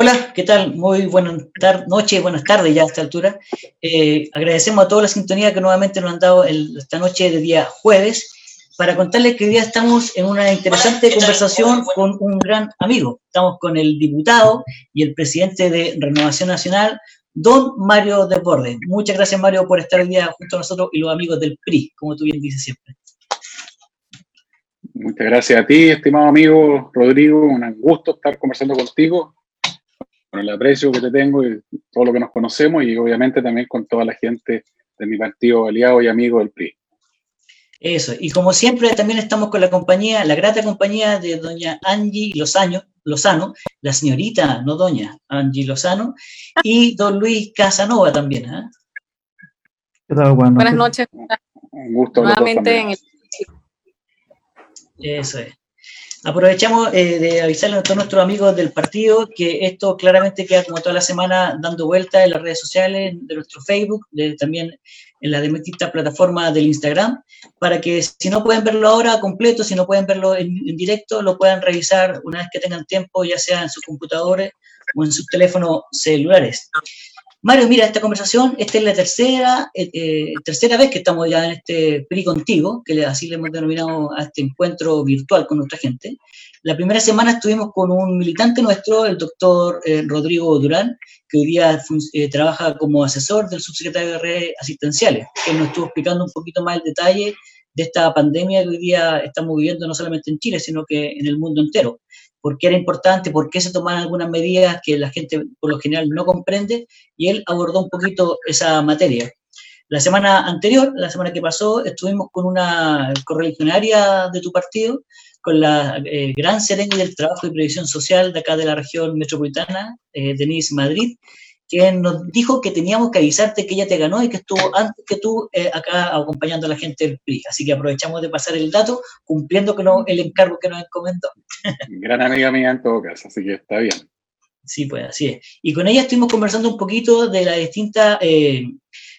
Hola, ¿qué tal? Muy buenas noches, buenas tardes ya a esta altura. Eh, agradecemos a toda la sintonía que nuevamente nos han dado esta noche de día jueves para contarles que hoy día estamos en una interesante conversación con un gran amigo. Estamos con el diputado y el presidente de Renovación Nacional, don Mario Desbordes. Muchas gracias, Mario, por estar hoy día junto a nosotros y los amigos del PRI, como tú bien dices siempre. Muchas gracias a ti, estimado amigo Rodrigo. Un gusto estar conversando contigo con el aprecio que te tengo y todo lo que nos conocemos y obviamente también con toda la gente de mi partido aliado y amigo del PRI. Eso, y como siempre también estamos con la compañía, la grata compañía de doña Angie Lozano, Lozano la señorita, no doña, Angie Lozano, y don Luis Casanova también. ¿eh? Buenas noches. Un gusto. Nuevamente en el... Eso es. Aprovechamos eh, de avisarle a todos nuestros amigos del partido que esto claramente queda como toda la semana dando vueltas en las redes sociales, de nuestro Facebook, también en la distintas plataformas del Instagram, para que si no pueden verlo ahora completo, si no pueden verlo en, directo, lo puedan revisar una vez que tengan tiempo, ya sea en sus computadores o en sus teléfonos celulares. Mario, mira, esta conversación, esta es la tercera, eh, eh, tercera vez que estamos ya en este PRI contigo, que así le hemos denominado a este encuentro virtual con nuestra gente. La primera semana estuvimos con un militante nuestro, el doctor eh, Rodrigo Durán, que hoy día trabaja como asesor del subsecretario de redes asistenciales, que nos estuvo explicando un poquito más el detalle de esta pandemia que hoy día estamos viviendo no solamente en Chile, sino que en el mundo entero por qué era importante, por qué se tomaban algunas medidas que la gente por lo general no comprende, y él abordó un poquito esa materia. La semana anterior, la semana que pasó, estuvimos con una correligionaria de tu partido, con la eh, gran serena del trabajo y previsión social de acá de la región metropolitana, eh, Denise Madrid, que nos dijo que teníamos que avisarte que ella te ganó y que estuvo antes que tú eh, acá acompañando a la gente del PRI. Así que aprovechamos de pasar el dato, cumpliendo con el encargo que nos encomendó. Gran amiga mía en todo caso, así que está bien. Sí, pues así es. Y con ella estuvimos conversando un poquito de las distintas eh,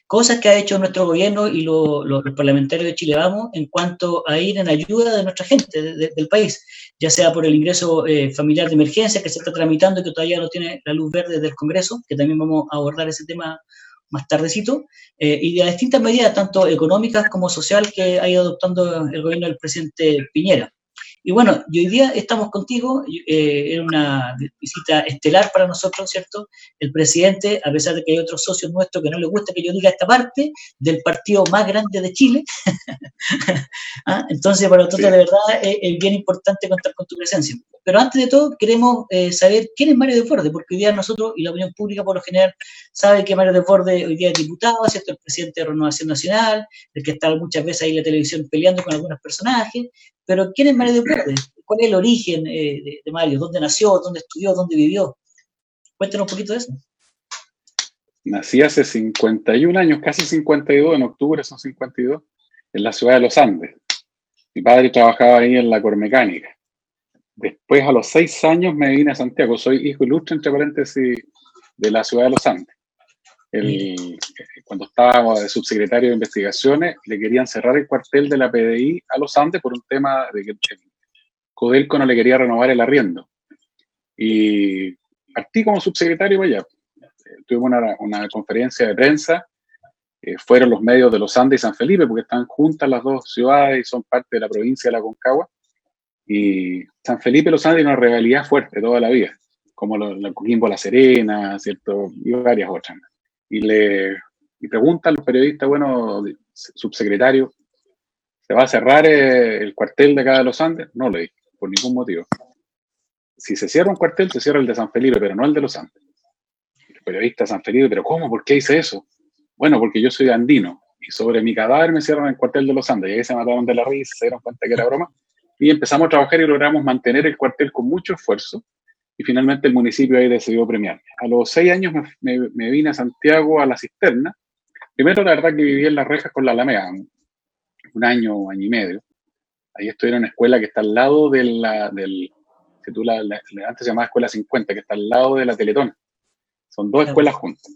cosas que ha hecho nuestro gobierno y los parlamentarios de Chile Vamos en cuanto a ir en ayuda de nuestra gente del país, ya sea por el ingreso eh, familiar de emergencia que se está tramitando y que todavía no tiene la luz verde del Congreso, que también vamos a abordar ese tema más tardecito, eh, y de las distintas medidas, tanto económicas como social, que ha ido adoptando el gobierno del presidente Piñera. Y bueno, y hoy día estamos contigo, eh, en una visita estelar para nosotros, ¿cierto? El presidente, a pesar de que hay otros socios nuestros que no les gusta que yo diga esta parte, del partido más grande de Chile. ¿Ah? Entonces, para nosotros de verdad es, bien importante contar con tu presencia. Pero antes de todo, queremos eh, saber quién es Mario de Forde, porque hoy día nosotros y la opinión pública por lo general sabe que Mario de Forde hoy día es diputado, ¿cierto? El presidente de Renovación Nacional, el que está muchas veces ahí en la televisión peleando con algunos personajes, pero ¿quién es Mario de Verde? ¿Cuál es el origen eh, de, Mario? ¿Dónde nació? ¿Dónde estudió? ¿Dónde vivió? Cuéntanos un poquito de eso. Nací hace 51 años, casi 52, en octubre son 52, en la ciudad de Los Andes. Mi padre trabajaba ahí en la cormecánica. Después, a los seis años, me vine a Santiago. Soy hijo ilustre, entre paréntesis, de la ciudad de Los Andes el, cuando estaba de subsecretario de investigaciones, le querían cerrar el cuartel de la PDI a los Andes por un tema de que Codelco no le quería renovar el arriendo. Y partí como subsecretario allá. Tuvimos una, una conferencia de prensa, eh, fueron los medios de los Andes y San Felipe, porque están juntas las dos ciudades y son parte de la provincia de la Concagua. Y San Felipe los Andes una rivalidad fuerte toda la vida, como la Coquimbo La Serena, ¿cierto? Y varias otras y le y pregunta a los periodistas, bueno, subsecretario, ¿se va a cerrar eh, el cuartel de acá de los Andes? No le dije, por ningún motivo. Si se cierra un cuartel, se cierra el de San Felipe, pero no el de los Andes. El periodista San Felipe, ¿pero cómo? ¿Por qué hice eso? Bueno, porque yo soy andino y sobre mi cadáver me cierran el cuartel de los Andes. Y ahí se mataron de la risa, se dieron cuenta que era broma. Y empezamos a trabajar y logramos mantener el cuartel con mucho esfuerzo y finalmente el municipio ahí decidió premiarme. A los seis años me, vine a Santiago a la cisterna. Primero, la verdad que viví en las rejas con la Alameda, un año, año y medio. Ahí estoy en una escuela que está al lado de la, del, que tú la, antes se llamaba Escuela 50, que está al lado de la Teletón. Son dos escuelas juntas.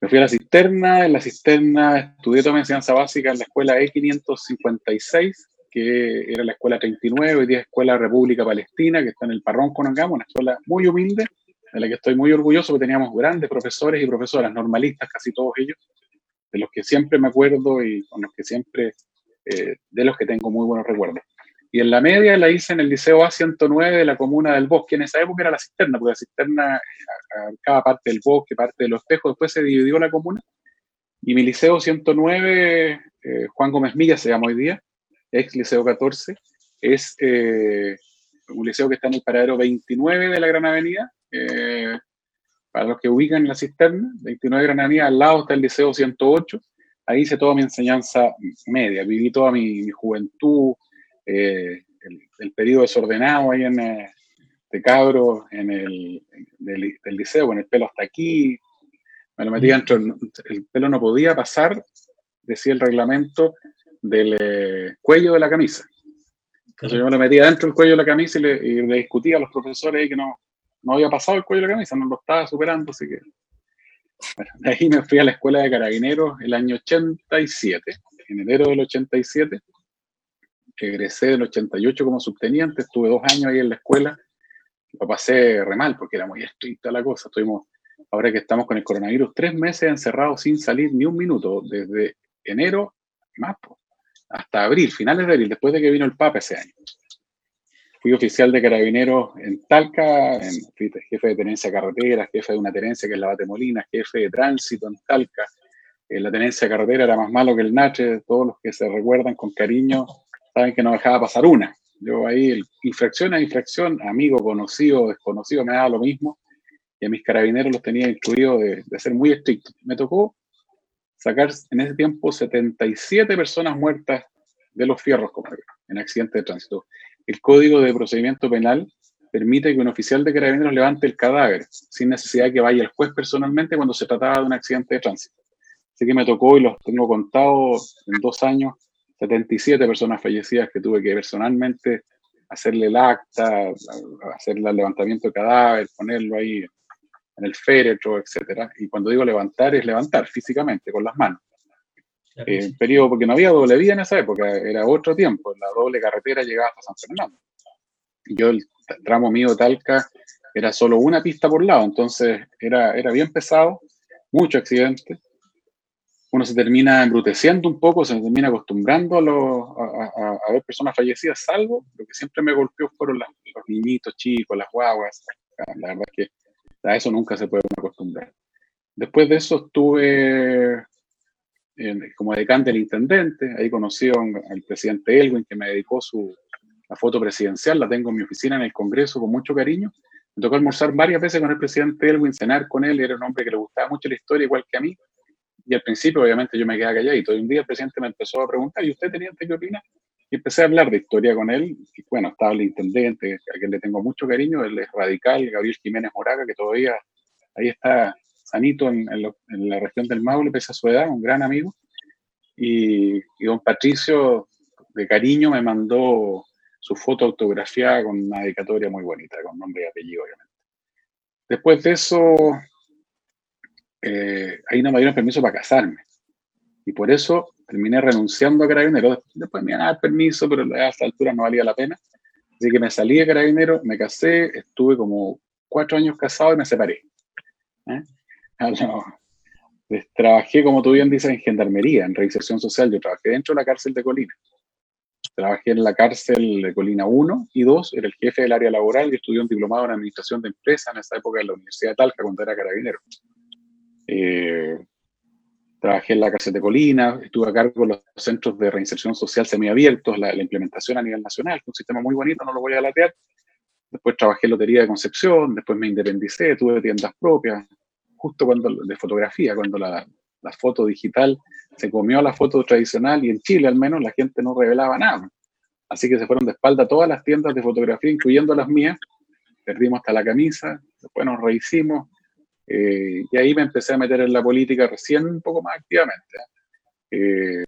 Me fui a la cisterna, en la cisterna estudié toda mi enseñanza básica en la escuela E556, que era la Escuela 39, hoy día es Escuela República Palestina, que está en el Parrón Conangamos, una escuela muy humilde, de la que estoy muy orgulloso, porque teníamos grandes profesores y profesoras, normalistas, casi todos ellos, de los que siempre me acuerdo y con los que siempre, eh, de los que tengo muy buenos recuerdos. Y en la media la hice en el Liceo A109 de la comuna del Bosque. En esa época era la cisterna, porque la cisterna cada parte del bosque, parte de los espejos. Después se dividió la comuna. Y mi Liceo 109, eh, Juan Gómez Milla se llama hoy día, ex Liceo 14, es eh, un liceo que está en el paradero 29 de la Gran Avenida. Eh, para los que ubican la cisterna, 29 Gran Avenida, al lado está el Liceo 108. Ahí hice toda mi enseñanza media. Viví toda mi juventud, eh, el, periodo desordenado ahí en, de cabro, en el del, liceo, con el pelo hasta aquí, me lo metí dentro, el pelo no podía pasar, decía el reglamento, del eh, cuello de la camisa. Entonces yo me lo metía dentro del cuello de la camisa y le, discutía a los profesores que no, no había pasado el cuello de la camisa, no lo estaba superando, así que... Bueno, de ahí me fui a la escuela de carabineros el año 87, en enero del 87, egresé del 88 como subteniente, estuve dos años ahí en la escuela, lo pasé re mal porque era muy estricta la cosa. Estuvimos, ahora que estamos con el coronavirus, tres meses encerrados sin salir ni un minuto, desde enero más, hasta abril, finales de abril, después de que vino el Papa ese año. Fui oficial de carabineros en Talca, en, jefe de tenencia de carretera, jefe de una tenencia que es la Batemolina, jefe de tránsito en Talca. Eh, la tenencia de carretera era más malo que el Nache, todos los que se recuerdan con cariño saben que no dejaba pasar una. Yo ahí, infracción a infracción, amigo, conocido, desconocido, me daba lo mismo. Y a mis carabineros los tenía incluidos de, ser muy estrictos. Me tocó sacar en ese tiempo 77 personas muertas de los fierros como en accidentes de tránsito. El Código de Procedimiento Penal permite que un oficial de carabineros levante el cadáver sin necesidad de que vaya el juez personalmente cuando se trataba de un accidente de tránsito. Así que me tocó y los tengo contados en dos años 77 personas fallecidas que tuve que personalmente hacerle el acta, hacerle el levantamiento de cadáver, ponerlo ahí en el féretro, etc. Y cuando digo levantar, es levantar físicamente, con las manos. Eh, periodo, porque no había doble vía en esa época, era otro tiempo, la doble carretera llegaba hasta San Fernando. Yo, el tramo mío Talca, era solo una pista por lado, entonces era, era bien pesado, mucho accidente uno se termina embruteciendo un poco, se termina acostumbrando a, a, ver personas fallecidas, salvo lo que siempre me golpeó fueron los niñitos chicos, las guaguas. La verdad es que a eso nunca se puede acostumbrar. Después de eso estuve como decante del intendente, ahí conocí al presidente Elwin que me dedicó su, la foto presidencial, la tengo en mi oficina en el Congreso con mucho cariño. Me tocó almorzar varias veces con el presidente Elwin, cenar con él, era un hombre que le gustaba mucho la historia, igual que a mí y al principio, obviamente, yo me quedé calladito. Y un día el presidente me empezó a preguntar, ¿y usted, teniente, qué opina? Y empecé a hablar de historia con él. Bueno, estaba el intendente, a quien le tengo mucho cariño, él es radical, Gabriel Jiménez Moraga, que todavía ahí está sanito en, la región del Maule, pese a su edad, un gran amigo. Y, y, don Patricio, de cariño, me mandó su foto autografiada con una dedicatoria muy bonita, con nombre y apellido, obviamente. Después de eso, eh, ahí no me dieron permiso para casarme. Y por eso terminé renunciando a Carabinero. Después me iban a dar permiso, pero a esta altura no valía la pena. Así que me salí de Carabinero, me casé, estuve como cuatro años casado y me separé. ¿Eh? Ah, trabajé, como tú bien dices, en gendarmería, en reinserción social. Yo trabajé dentro de la cárcel de Colina. Trabajé en la cárcel de Colina 1 y 2, era el jefe del área laboral y estudié un diplomado en administración de empresas en esa época en la Universidad de Talca cuando era carabinero. Eh, trabajé en la cárcel de Colina, estuve a cargo de los centros de reinserción social semiabiertos, la, la implementación a nivel nacional, un sistema muy bonito, no lo voy a latear. Después trabajé en Lotería de Concepción, después me independicé, tuve tiendas propias, justo cuando de fotografía, cuando la, la foto digital se comió la foto tradicional y en Chile al menos la gente no revelaba nada. Así que se fueron de espalda todas las tiendas de fotografía, incluyendo las mías. Perdimos hasta la camisa, después nos rehicimos, eh, y ahí me empecé a meter en la política recién un poco más activamente. Eh,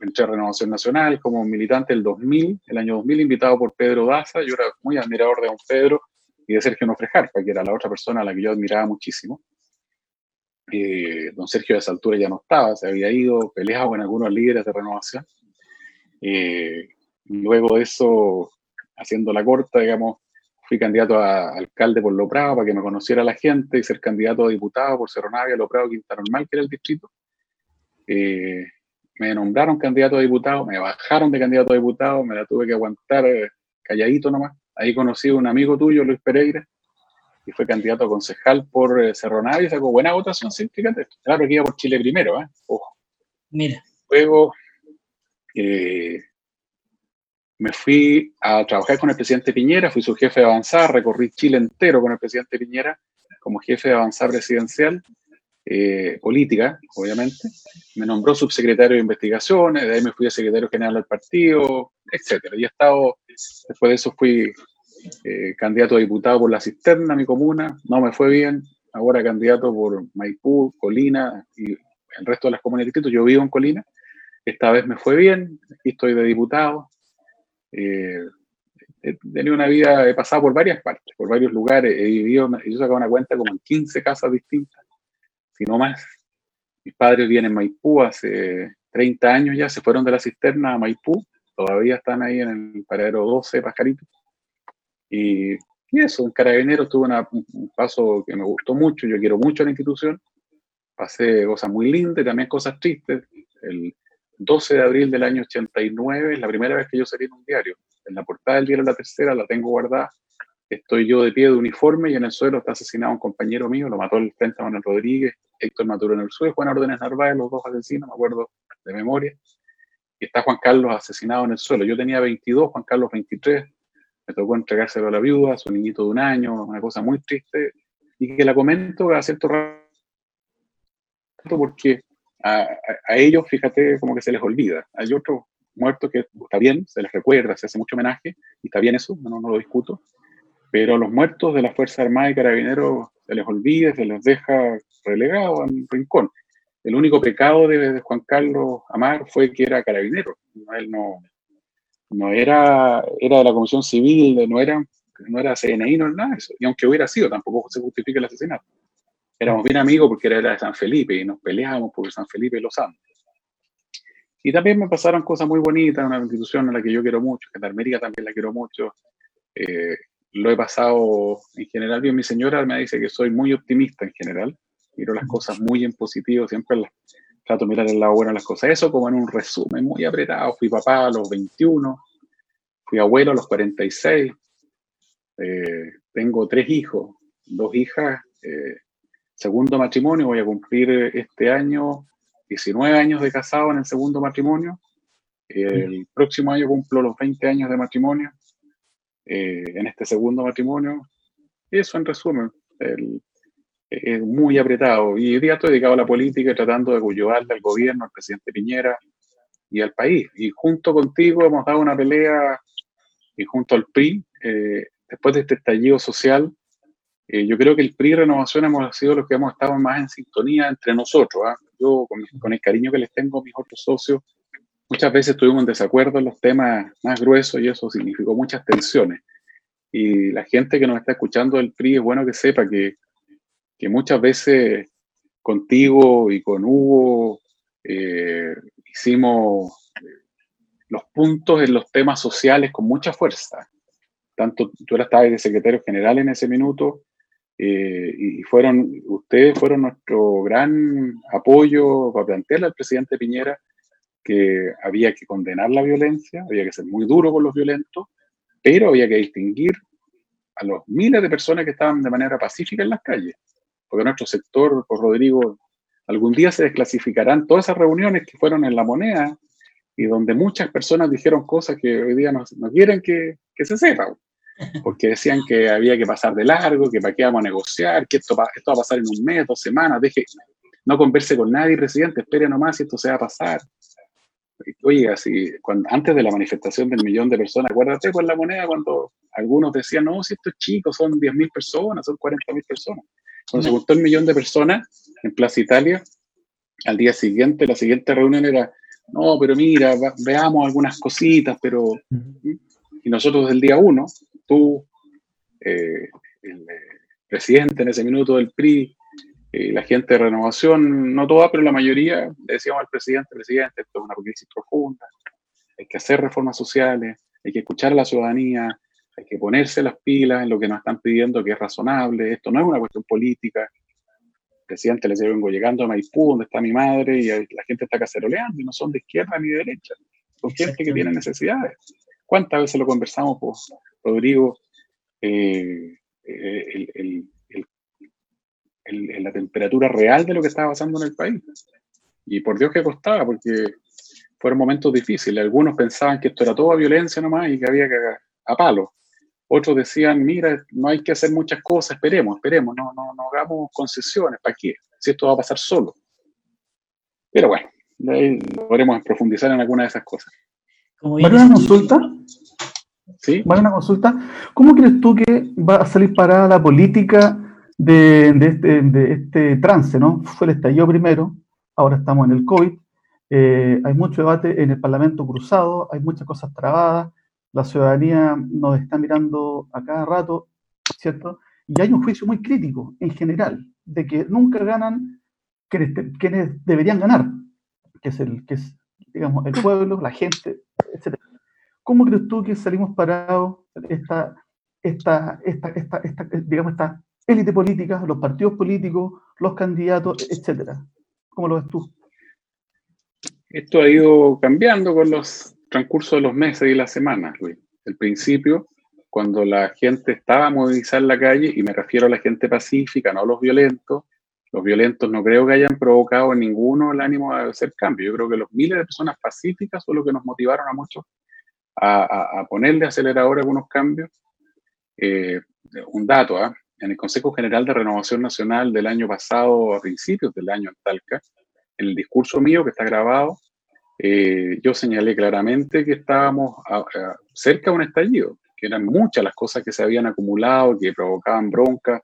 entré a Renovación Nacional como militante el 2000, el año 2000, invitado por Pedro Daza. Yo era muy admirador de don Pedro y de Sergio Nofrejarpa, que era la otra persona a la que yo admiraba muchísimo. Eh, don Sergio de esa altura ya no estaba, se había ido, peleado con algunos líderes de renovación. luego de eso, haciendo la corta, digamos, fui candidato a alcalde por Loprado para que me conociera la gente y ser candidato a diputado por Cerro Navia, Loprado, Quinta Normal, que era el distrito. Eh, me nombraron candidato a diputado, me bajaron de candidato a diputado, me la tuve que aguantar eh, calladito nomás. Ahí conocí a un amigo tuyo, Luis Pereira, y fue candidato a concejal por eh, Cerro Navia y sacó buena votación, sí, fíjate. Claro que iba por Chile primero, ¿eh? Ojo. Mira. Luego, me fui a trabajar con el presidente Piñera, fui su jefe de avanzar, recorrí Chile entero con el presidente Piñera como jefe de avanzar presidencial, eh, política, obviamente. Me nombró subsecretario de investigaciones, de ahí me fui a secretario general del partido, etc. Y he estado, después de eso fui eh, candidato a diputado por la cisterna, mi comuna, no me fue bien, ahora candidato por Maipú, Colina y el resto de las comunas de yo vivo en Colina, esta vez me fue bien, aquí estoy de diputado, eh, he tenido una vida, he pasado por varias partes, por varios lugares, he vivido, yo sacado una cuenta como en 15 casas distintas, si no más. Mis padres vienen en Maipú hace 30 años ya, se fueron de la cisterna a Maipú, todavía están ahí en el paradero 12, Pajarito. Y, y eso, un carabinero tuve un paso que me gustó mucho, yo quiero mucho la institución, pasé cosas muy lindas y también cosas tristes. El, 12 de abril del año 89, es la primera vez que yo salí en un diario. En la portada del diario La Tercera la tengo guardada. Estoy yo de pie de uniforme y en el suelo está asesinado un compañero mío, lo mató el frente Manuel Rodríguez, Héctor Maturo en el suelo, Juan Órdenes Narváez, los dos asesinos, me acuerdo de memoria. Y está Juan Carlos asesinado en el suelo. Yo tenía 22, Juan Carlos 23. Me tocó entregárselo a la viuda, a su niñito de un año, una cosa muy triste. Y que la comento a cierto rato porque a, ellos, fíjate, como que se les olvida. Hay otros muertos que está bien, se les recuerda, se hace mucho homenaje, y está bien eso, no, no lo discuto, pero los muertos de la Fuerza Armada y Carabineros se les olvida, se les deja relegados en un rincón. El único pecado de, Juan Carlos Amar fue que era carabinero. Él no, no era, era de la Comisión Civil, no era, no era CNI, no era nada de eso. Y aunque hubiera sido, tampoco se justifica el asesinato éramos bien amigos porque era de San Felipe y nos peleábamos por San Felipe y los Andes. Y también me pasaron cosas muy bonitas, una institución a la que yo quiero mucho, América también la quiero mucho. Eh, lo he pasado en general bien. Mi señora me dice que soy muy optimista en general, miro las cosas muy en positivo, siempre las, trato de mirar el lado bueno de las cosas. Eso como en un resumen muy apretado. Fui papá a los 21, fui abuelo a los 46, eh, tengo tres hijos, dos hijas. Eh, segundo matrimonio, voy a cumplir este año 19 años de casado en el segundo matrimonio. El próximo año cumplo los 20 años de matrimonio eh, en este segundo matrimonio. Eso en resumen, es muy apretado. Y hoy día estoy dedicado a la política tratando de ayudarle al gobierno, al presidente Piñera y al país. Y junto contigo hemos dado una pelea y junto al PRI, eh, después de este estallido social, eh, yo creo que el PRI Renovación hemos sido los que hemos estado más en sintonía entre nosotros. ¿ah? Yo, con, el cariño que les tengo a mis otros socios, muchas veces tuvimos en desacuerdo en los temas más gruesos y eso significó muchas tensiones. Y la gente que nos está escuchando del PRI es bueno que sepa que, que muchas veces contigo y con Hugo eh, hicimos los puntos en los temas sociales con mucha fuerza. Tanto tú eras de secretario general en ese minuto, eh, y fueron, ustedes fueron nuestro gran apoyo para plantearle al presidente Piñera que había que condenar la violencia, había que ser muy duro con los violentos, pero había que distinguir a los miles de personas que estaban de manera pacífica en las calles. Porque nuestro sector, por Rodrigo, algún día se desclasificarán todas esas reuniones que fueron en la moneda y donde muchas personas dijeron cosas que hoy día no, quieren que, que se sepa porque decían que había que pasar de largo, que para qué vamos a negociar, que esto, esto va a pasar en un mes, dos semanas, deje, no converse con nadie, presidente, espere nomás si esto se va a pasar. Oye, así, cuando, antes de la manifestación del millón de personas, acuérdate con la moneda cuando algunos decían, no, si esto es chico, son 10.000 personas, son 40.000 personas. Cuando se juntó el millón de personas en Plaza Italia, al día siguiente, la siguiente reunión era, no, pero mira, veamos algunas cositas, pero... Y nosotros del día uno, tú, eh, el eh, presidente en ese minuto del PRI, eh, la gente de renovación, no toda, pero la mayoría, le decíamos al presidente, presidente, esto es una crisis profunda, hay que hacer reformas sociales, hay que escuchar a la ciudadanía, Hay que ponerse las pilas en lo que nos están pidiendo, que es razonable. Esto no es una cuestión política. El presidente le vengo llegando a Maipú, donde está mi madre, y la gente está caceroleando, y no son de izquierda ni de derecha. Son gente que tiene necesidades. ¿Cuántas veces lo conversamos, pues, Rodrigo? Eh, eh, la temperatura real de lo que estaba pasando en el país. Y por Dios que costaba, porque fueron momentos difíciles. Algunos pensaban que esto era toda violencia nomás y que había que a palo. Otros decían, mira, no hay que hacer muchas cosas, esperemos, esperemos, no, no, no hagamos concesiones, ¿para qué? Si esto va a pasar solo. Pero bueno, ahí podremos profundizar en alguna de esas cosas. ¿Vale una consulta? ¿Sí? ¿Vale una consulta? ¿Cómo crees tú que va a salir parada la política de, este, de este trance, ¿no? Fue el estallido primero, ahora estamos en el COVID, eh, hay mucho debate en el Parlamento cruzado, hay muchas cosas trabadas, la ciudadanía nos está mirando a cada rato, ¿cierto? Y hay un juicio muy crítico en general, de que nunca ganan quienes, deberían ganar, que es el, que es, digamos, el pueblo, la gente, etc. ¿Cómo crees tú que salimos parados esta, esta, esta, esta, esta digamos, esta élite política, los partidos políticos, los candidatos, etcétera? ¿Cómo lo ves tú? Esto ha ido cambiando con los transcurso de los meses y las semanas, Luis. El principio, cuando la gente estaba movilizada en la calle, y me refiero a la gente pacífica, no a los violentos, los violentos no creo que hayan provocado en ninguno el ánimo de hacer cambio. Yo creo que los miles de personas pacíficas son los que nos motivaron a muchos a, ponerle acelerador algunos cambios. Eh, un dato, ¿ah? en el Consejo General de Renovación Nacional del año pasado, a principios del año en Talca, en el discurso mío que está grabado, eh, yo señalé claramente que estábamos cerca de un estallido, que eran muchas las cosas que se habían acumulado, que provocaban bronca,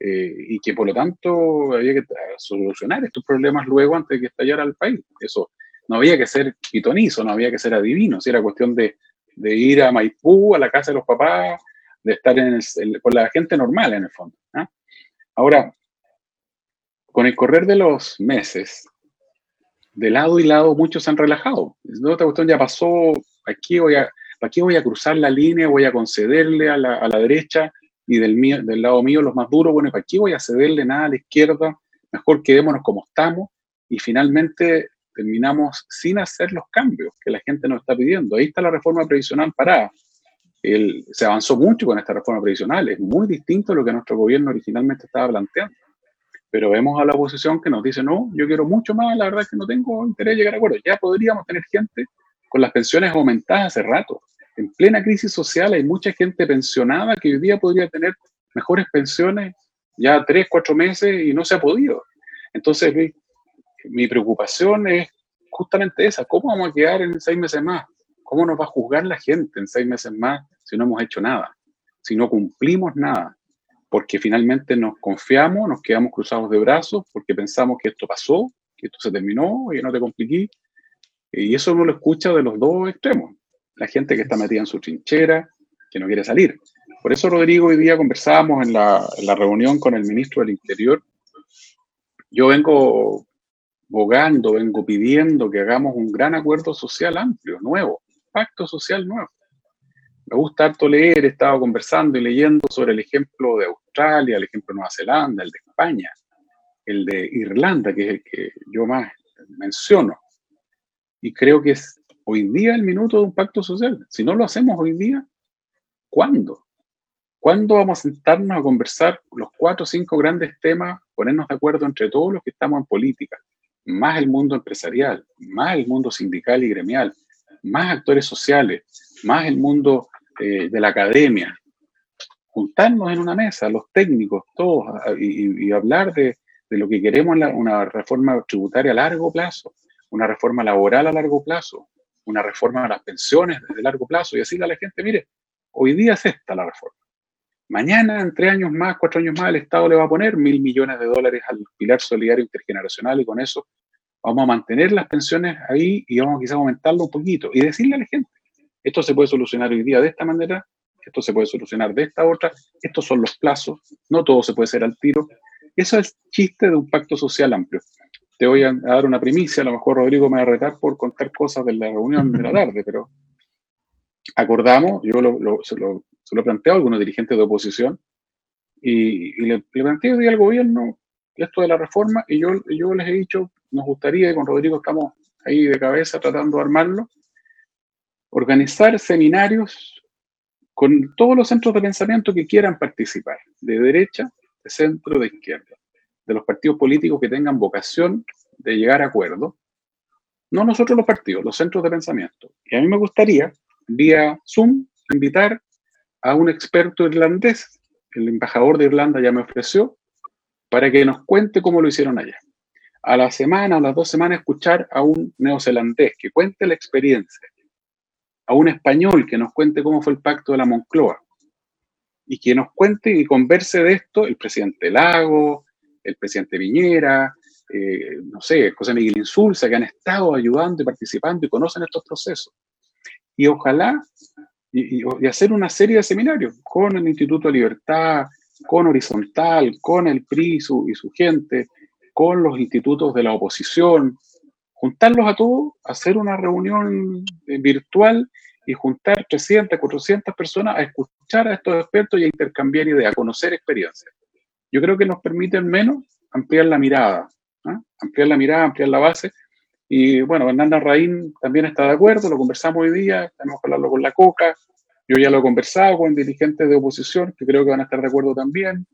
eh, y que por lo tanto había que solucionar estos problemas luego antes de que estallara el país. Eso no había que ser pitonizo, no había que ser adivino, si era cuestión de, de, ir a Maipú, a la casa de los papás, de estar en con la gente normal en el fondo. ¿ah? Ahora, con el correr de los meses, de lado y lado muchos se han relajado. Otra cuestión ya pasó, aquí voy a, aquí voy a cruzar la línea, voy a concederle a la, a la derecha y del, mío, del lado mío los más duros, bueno, ¿para qué voy a cederle nada a la izquierda? Mejor quedémonos como estamos y finalmente terminamos sin hacer los cambios que la gente nos está pidiendo. Ahí está la reforma previsional parada. Se avanzó mucho con esta reforma previsional, es muy distinto a lo que nuestro gobierno originalmente estaba planteando pero vemos a la oposición que nos dice, no, yo quiero mucho más, la verdad es que no tengo interés en llegar a acuerdo. Ya podríamos tener gente con las pensiones aumentadas hace rato. En plena crisis social hay mucha gente pensionada que hoy día podría tener mejores pensiones ya tres, cuatro meses y no se ha podido. Entonces, mi, preocupación es justamente esa, ¿cómo vamos a quedar en seis meses más? ¿Cómo nos va a juzgar la gente en seis meses más si no hemos hecho nada? Si no cumplimos nada porque finalmente nos confiamos, nos quedamos cruzados de brazos, porque pensamos que esto pasó, que esto se terminó, y no te compliqué. Y eso uno lo escucha de los dos extremos. La gente que está metida en su trinchera, que no quiere salir. Por eso, Rodrigo, hoy día conversábamos en la, reunión con el ministro del Interior. Yo vengo bogando, vengo pidiendo que hagamos un gran acuerdo social amplio, nuevo, pacto social nuevo me gusta harto leer, he estado conversando y leyendo sobre el ejemplo de Australia, el ejemplo de Nueva Zelanda, el de España, el de Irlanda, que es el que yo más menciono. Y creo que es hoy día el minuto de un pacto social. Si no lo hacemos hoy día, ¿cuándo? ¿Cuándo vamos a sentarnos a conversar los cuatro o cinco grandes temas, ponernos de acuerdo entre todos los que estamos en política, más el mundo empresarial, más el mundo sindical y gremial, más actores sociales, más el mundo eh, de la academia, juntarnos en una mesa, los técnicos, todos, y, hablar de, lo que queremos, una reforma tributaria a largo plazo, una reforma laboral a largo plazo, una reforma de las pensiones de largo plazo, y decirle a la gente, mire, hoy día es esta la reforma. Mañana, en tres años más, cuatro años más, el Estado le va a poner mil millones de dólares al pilar solidario intergeneracional y con eso vamos a mantener las pensiones ahí y vamos quizás a aumentarlo un poquito y decirle a la gente, esto se puede solucionar hoy día de esta manera, esto se puede solucionar de esta otra, estos son los plazos, no todo se puede hacer al tiro. Eso es chiste de un pacto social amplio. Te voy a dar una primicia, a lo mejor Rodrigo me va a retar por contar cosas de la reunión de la tarde, pero acordamos, yo lo, se lo he planteado a algunos dirigentes de oposición, y, le, le, planteé al gobierno esto de la reforma, y yo, yo les he dicho, nos gustaría, y con Rodrigo estamos ahí de cabeza tratando de armarlo, organizar seminarios con todos los centros de pensamiento que quieran participar, de derecha, de centro, de izquierda, de los partidos políticos que tengan vocación de llegar a acuerdo, no nosotros los partidos, los centros de pensamiento. Y a mí me gustaría, vía Zoom, invitar a un experto irlandés, el embajador de Irlanda ya me ofreció, para que nos cuente cómo lo hicieron allá. A la semana, a las dos semanas, escuchar a un neozelandés que cuente la experiencia, a un español que nos cuente cómo fue el pacto de la Moncloa, y que nos cuente y converse de esto el presidente Lago, el presidente Viñera, eh, no sé, José Miguel Insulza, que han estado ayudando y participando y conocen estos procesos. Y ojalá, y, hacer una serie de seminarios con el Instituto de Libertad, con Horizontal, con el PRI y su gente, con los institutos de la oposición, juntarlos a todos, hacer una reunión eh, virtual y juntar 300, 400 personas a escuchar a estos expertos y a intercambiar ideas, a conocer experiencias. Yo creo que nos permite al menos ampliar la mirada, ¿ah? ampliar la mirada, ampliar la base. Y bueno, Hernanda Raín también está de acuerdo, lo conversamos hoy día, tenemos que hablarlo con la COCA, yo ya lo he conversado con dirigentes de oposición, que creo que van a estar de acuerdo también.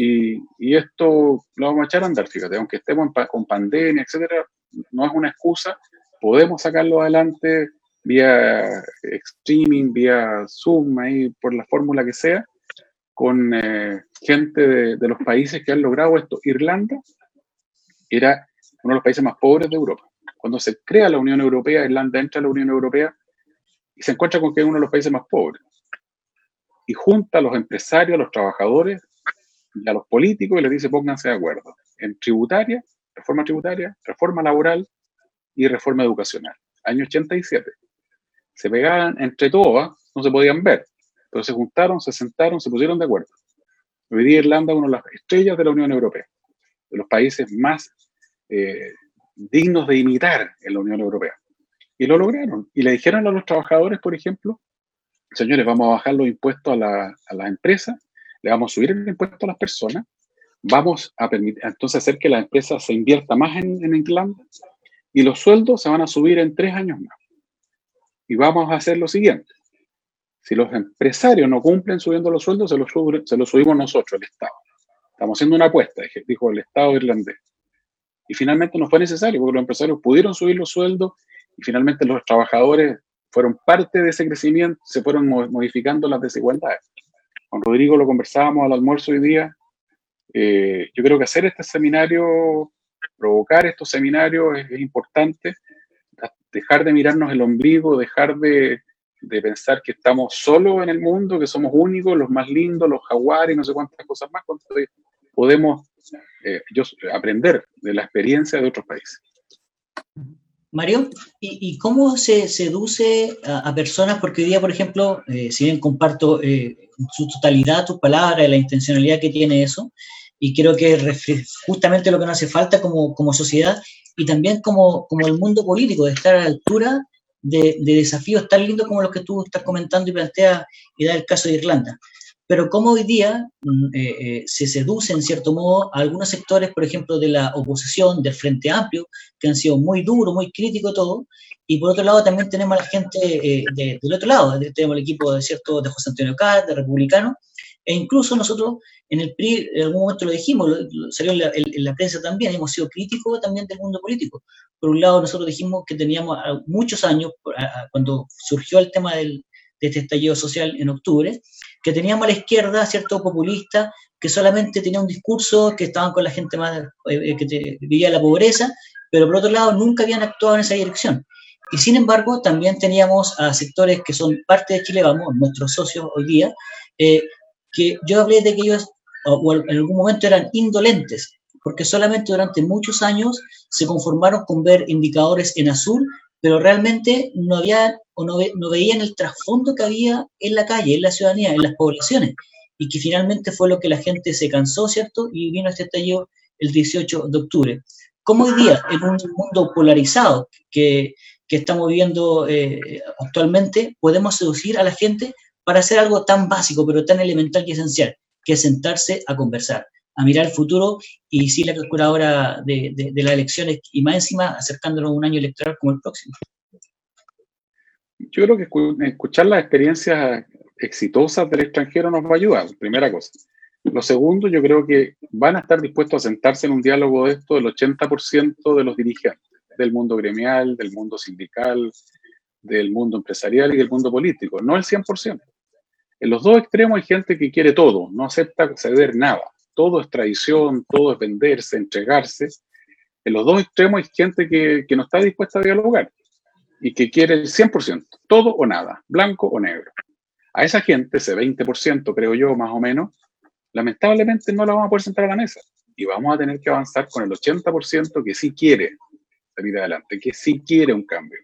Y, esto lo vamos a echar a andar, fíjate, aunque estemos con pandemia, etcétera, no es una excusa, podemos sacarlo adelante vía streaming, vía Zoom, ahí por la fórmula que sea, con eh, gente de, de, los países que han logrado esto. Irlanda era uno de los países más pobres de Europa. Cuando se crea la Unión Europea, Irlanda entra a la Unión Europea y se encuentra con que es uno de los países más pobres. Y junta a los empresarios, a los trabajadores y a los políticos y les dice pónganse de acuerdo en tributaria, reforma tributaria, reforma laboral y reforma educacional. Año 87. Se pegaban entre todas, no se podían ver, pero se juntaron, se sentaron, se pusieron de acuerdo. Hoy Irlanda es una de las estrellas de la Unión Europea, de los países más eh, dignos de imitar en la Unión Europea. Y lo lograron. Y le dijeron a los trabajadores, por ejemplo, señores, vamos a bajar los impuestos a, la, a las empresas, le vamos a subir el impuesto a las personas, vamos a permitir, entonces hacer que la empresa se invierta más en, en Irlanda y los sueldos se van a subir en tres años más. Y vamos a hacer lo siguiente. Si los empresarios no cumplen subiendo los sueldos, se los, subimos nosotros, el Estado. Estamos haciendo una apuesta, dijo el Estado irlandés. Y finalmente no fue necesario, porque los empresarios pudieron subir los sueldos y finalmente los trabajadores fueron parte de ese crecimiento, se fueron modificando las desigualdades. Con Rodrigo lo conversábamos al almuerzo hoy día. Eh, yo creo que hacer este seminario, provocar estos seminarios es, importante, dejar de mirarnos el ombligo, dejar de, de, pensar que estamos solos en el mundo, que somos únicos, los más lindos, los jaguares, no sé cuántas cosas más, podemos eh, yo, aprender de la experiencia de otros países. Mario, ¿y, cómo se seduce a, personas? Porque hoy día, por ejemplo, eh, si bien comparto eh, su totalidad tus palabras y la intencionalidad que tiene eso, y creo que es justamente lo que nos hace falta como, como sociedad y también como, como el mundo político, de estar a la altura de, de, desafíos tan lindos como los que tú estás comentando y planteas y da el caso de Irlanda. Pero cómo hoy día mm, eh, eh, se seduce en cierto modo a algunos sectores, por ejemplo, de la oposición, del Frente Amplio, que han sido muy duros, muy críticos todo, y por otro lado también tenemos a la gente eh, del otro lado, tenemos el equipo de, cierto, de José Antonio Caz, de Republicano, e incluso nosotros en el PRI en algún momento lo dijimos, salió en la, en la, prensa también, hemos sido críticos también del mundo político. Por un lado, nosotros dijimos que teníamos muchos años, cuando surgió el tema de este estallido social en octubre, que teníamos a la izquierda, cierto populista, que solamente tenía un discurso, que estaban con la gente más, eh, que vivía la pobreza, pero por otro lado nunca habían actuado en esa dirección. Y sin embargo, también teníamos a sectores que son parte de Chile Vamos, nuestros socios hoy día, eh, que yo hablé de que ellos o en algún momento eran indolentes, porque solamente durante muchos años se conformaron con ver indicadores en azul pero realmente no había o no, no veían el trasfondo que había en la calle, en la ciudadanía, en las poblaciones, y que finalmente fue lo que la gente se cansó, ¿cierto? Y vino este estallido el 18 de octubre. ¿Cómo hoy día, en un mundo polarizado que, que estamos viviendo eh, actualmente, podemos seducir a la gente para hacer algo tan básico, pero tan elemental y esencial, que es sentarse a conversar, a mirar el futuro y sí la calculadora de, de, las elecciones y más encima acercándonos a un año electoral como el próximo. Yo creo que escuchar las experiencias exitosas del extranjero nos va a ayudar, primera cosa. Lo segundo, yo creo que van a estar dispuestos a sentarse en un diálogo de esto el 80% de los dirigentes del mundo gremial, del mundo sindical, del mundo empresarial y del mundo político, no el 100%. En los dos extremos hay gente que quiere todo, no acepta ceder nada. Todo es traición, todo es venderse, entregarse. En los dos extremos hay gente que, no está dispuesta a dialogar y que quiere el 100%, todo o nada, blanco o negro. A esa gente, ese 20%, creo yo, más o menos, lamentablemente no la vamos a poder sentar a la mesa. Y vamos a tener que avanzar con el 80% que sí quiere salir adelante, que sí quiere un cambio.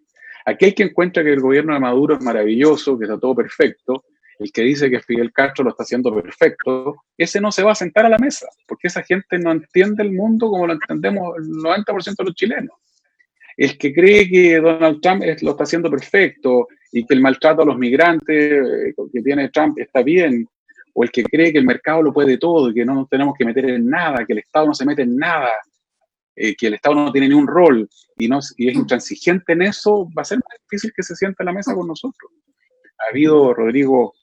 Aquel que encuentra que el gobierno de Maduro es maravilloso, que está todo perfecto, el que dice que Fidel Castro lo está haciendo perfecto, ese no se va a sentar a la mesa, porque esa gente no entiende el mundo como lo entendemos el 90% de los chilenos. El que cree que Donald Trump lo está haciendo perfecto y que el maltrato a los migrantes eh, que tiene Trump está bien, o el que cree que el mercado lo puede todo y que no nos tenemos que meter en nada, que el Estado no se mete en nada, eh, que el Estado no tiene ni un rol y, no, y es intransigente en eso, va a ser más difícil que se siente a la mesa con nosotros. Ha habido, Rodrigo,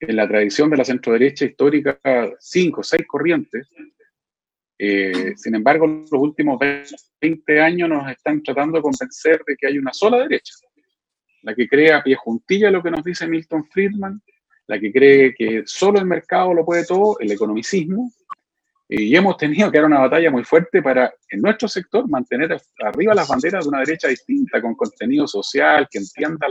en la tradición de la centroderecha histórica, cinco o seis corrientes. Eh, sin embargo, los últimos 20 años nos están tratando de convencer de que hay una sola derecha, la que crea a pie juntilla lo que nos dice Milton Friedman, la que cree que solo el mercado lo puede todo, el economicismo, y hemos tenido que dar una batalla muy fuerte para, en nuestro sector, mantener arriba las banderas de una derecha distinta, con contenido social, que entienda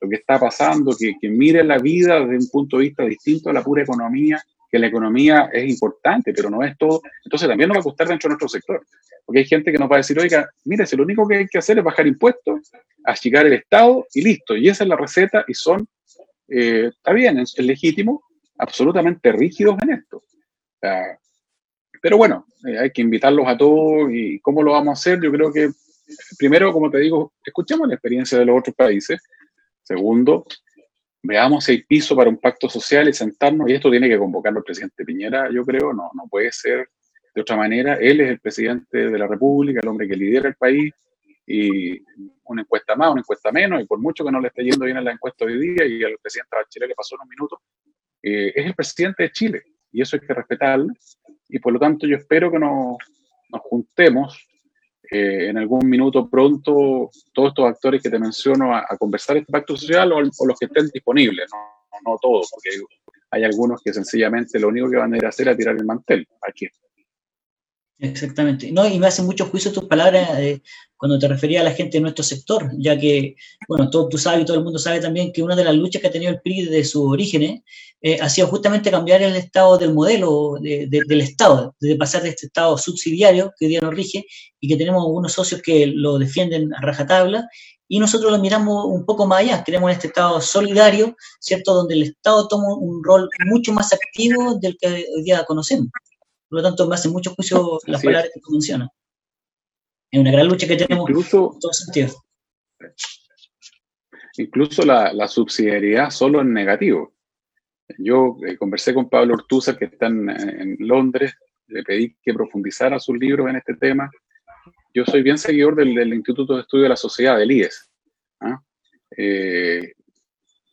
lo que está pasando, que, que, mire la vida desde un punto de vista distinto a la pura economía, que la economía es importante, pero no es todo. Entonces también nos va a costar dentro de nuestro sector, porque hay gente que nos va a decir, oiga, mire, si lo único que hay que hacer es bajar impuestos, achicar el Estado y listo. Y esa es la receta y son eh, está bien, es, legítimo, absolutamente rígidos en esto. Pero bueno, eh, hay que invitarlos a todos y cómo lo vamos a hacer. Yo creo que, primero, como te digo, escuchemos la experiencia de los otros países. Segundo, veamos si hay piso para un pacto social y sentarnos, y esto tiene que convocarlo el presidente Piñera, yo creo, no, no puede ser de otra manera. Él es el presidente de la República, el hombre que lidera el país, y una encuesta más, una encuesta menos, y por mucho que no le esté yendo bien en la encuesta hoy día y al presidente de Chile le pasó unos minutos, eh, es el presidente de Chile y eso hay que respetarlo. Y por lo tanto yo espero que nos, nos juntemos eh, en algún minuto pronto todos estos actores que te menciono a, conversar este pacto social o, los que estén disponibles, no, no, todos, porque hay, hay, algunos que sencillamente lo único que van a ir a hacer es tirar el mantel. Aquí. Exactamente. No, y me hacen mucho juicio tus palabras eh, cuando te refería a la gente de nuestro sector, ya que, bueno, todo, tú sabes y todo el mundo sabe también que una de las luchas que ha tenido el PRI desde sus orígenes eh, ha sido justamente cambiar el estado del modelo del Estado, de pasar de este Estado subsidiario que hoy día nos rige y que tenemos unos socios que lo defienden a rajatabla y nosotros lo miramos un poco más allá, queremos este Estado solidario, ¿cierto?, donde el Estado toma un rol mucho más activo del que hoy día conocemos. Por lo tanto, me hace mucho juicio las palabras que tú mencionas. Es una gran lucha que tenemos incluso, en todo sentido. Incluso la, subsidiariedad solo en negativo. Yo eh, conversé con Pablo Ortuza, que está en, Londres, le pedí que profundizara sus libros en este tema. Yo soy bien seguidor del, Instituto de Estudio de la Sociedad, del IES. ¿ah? Eh,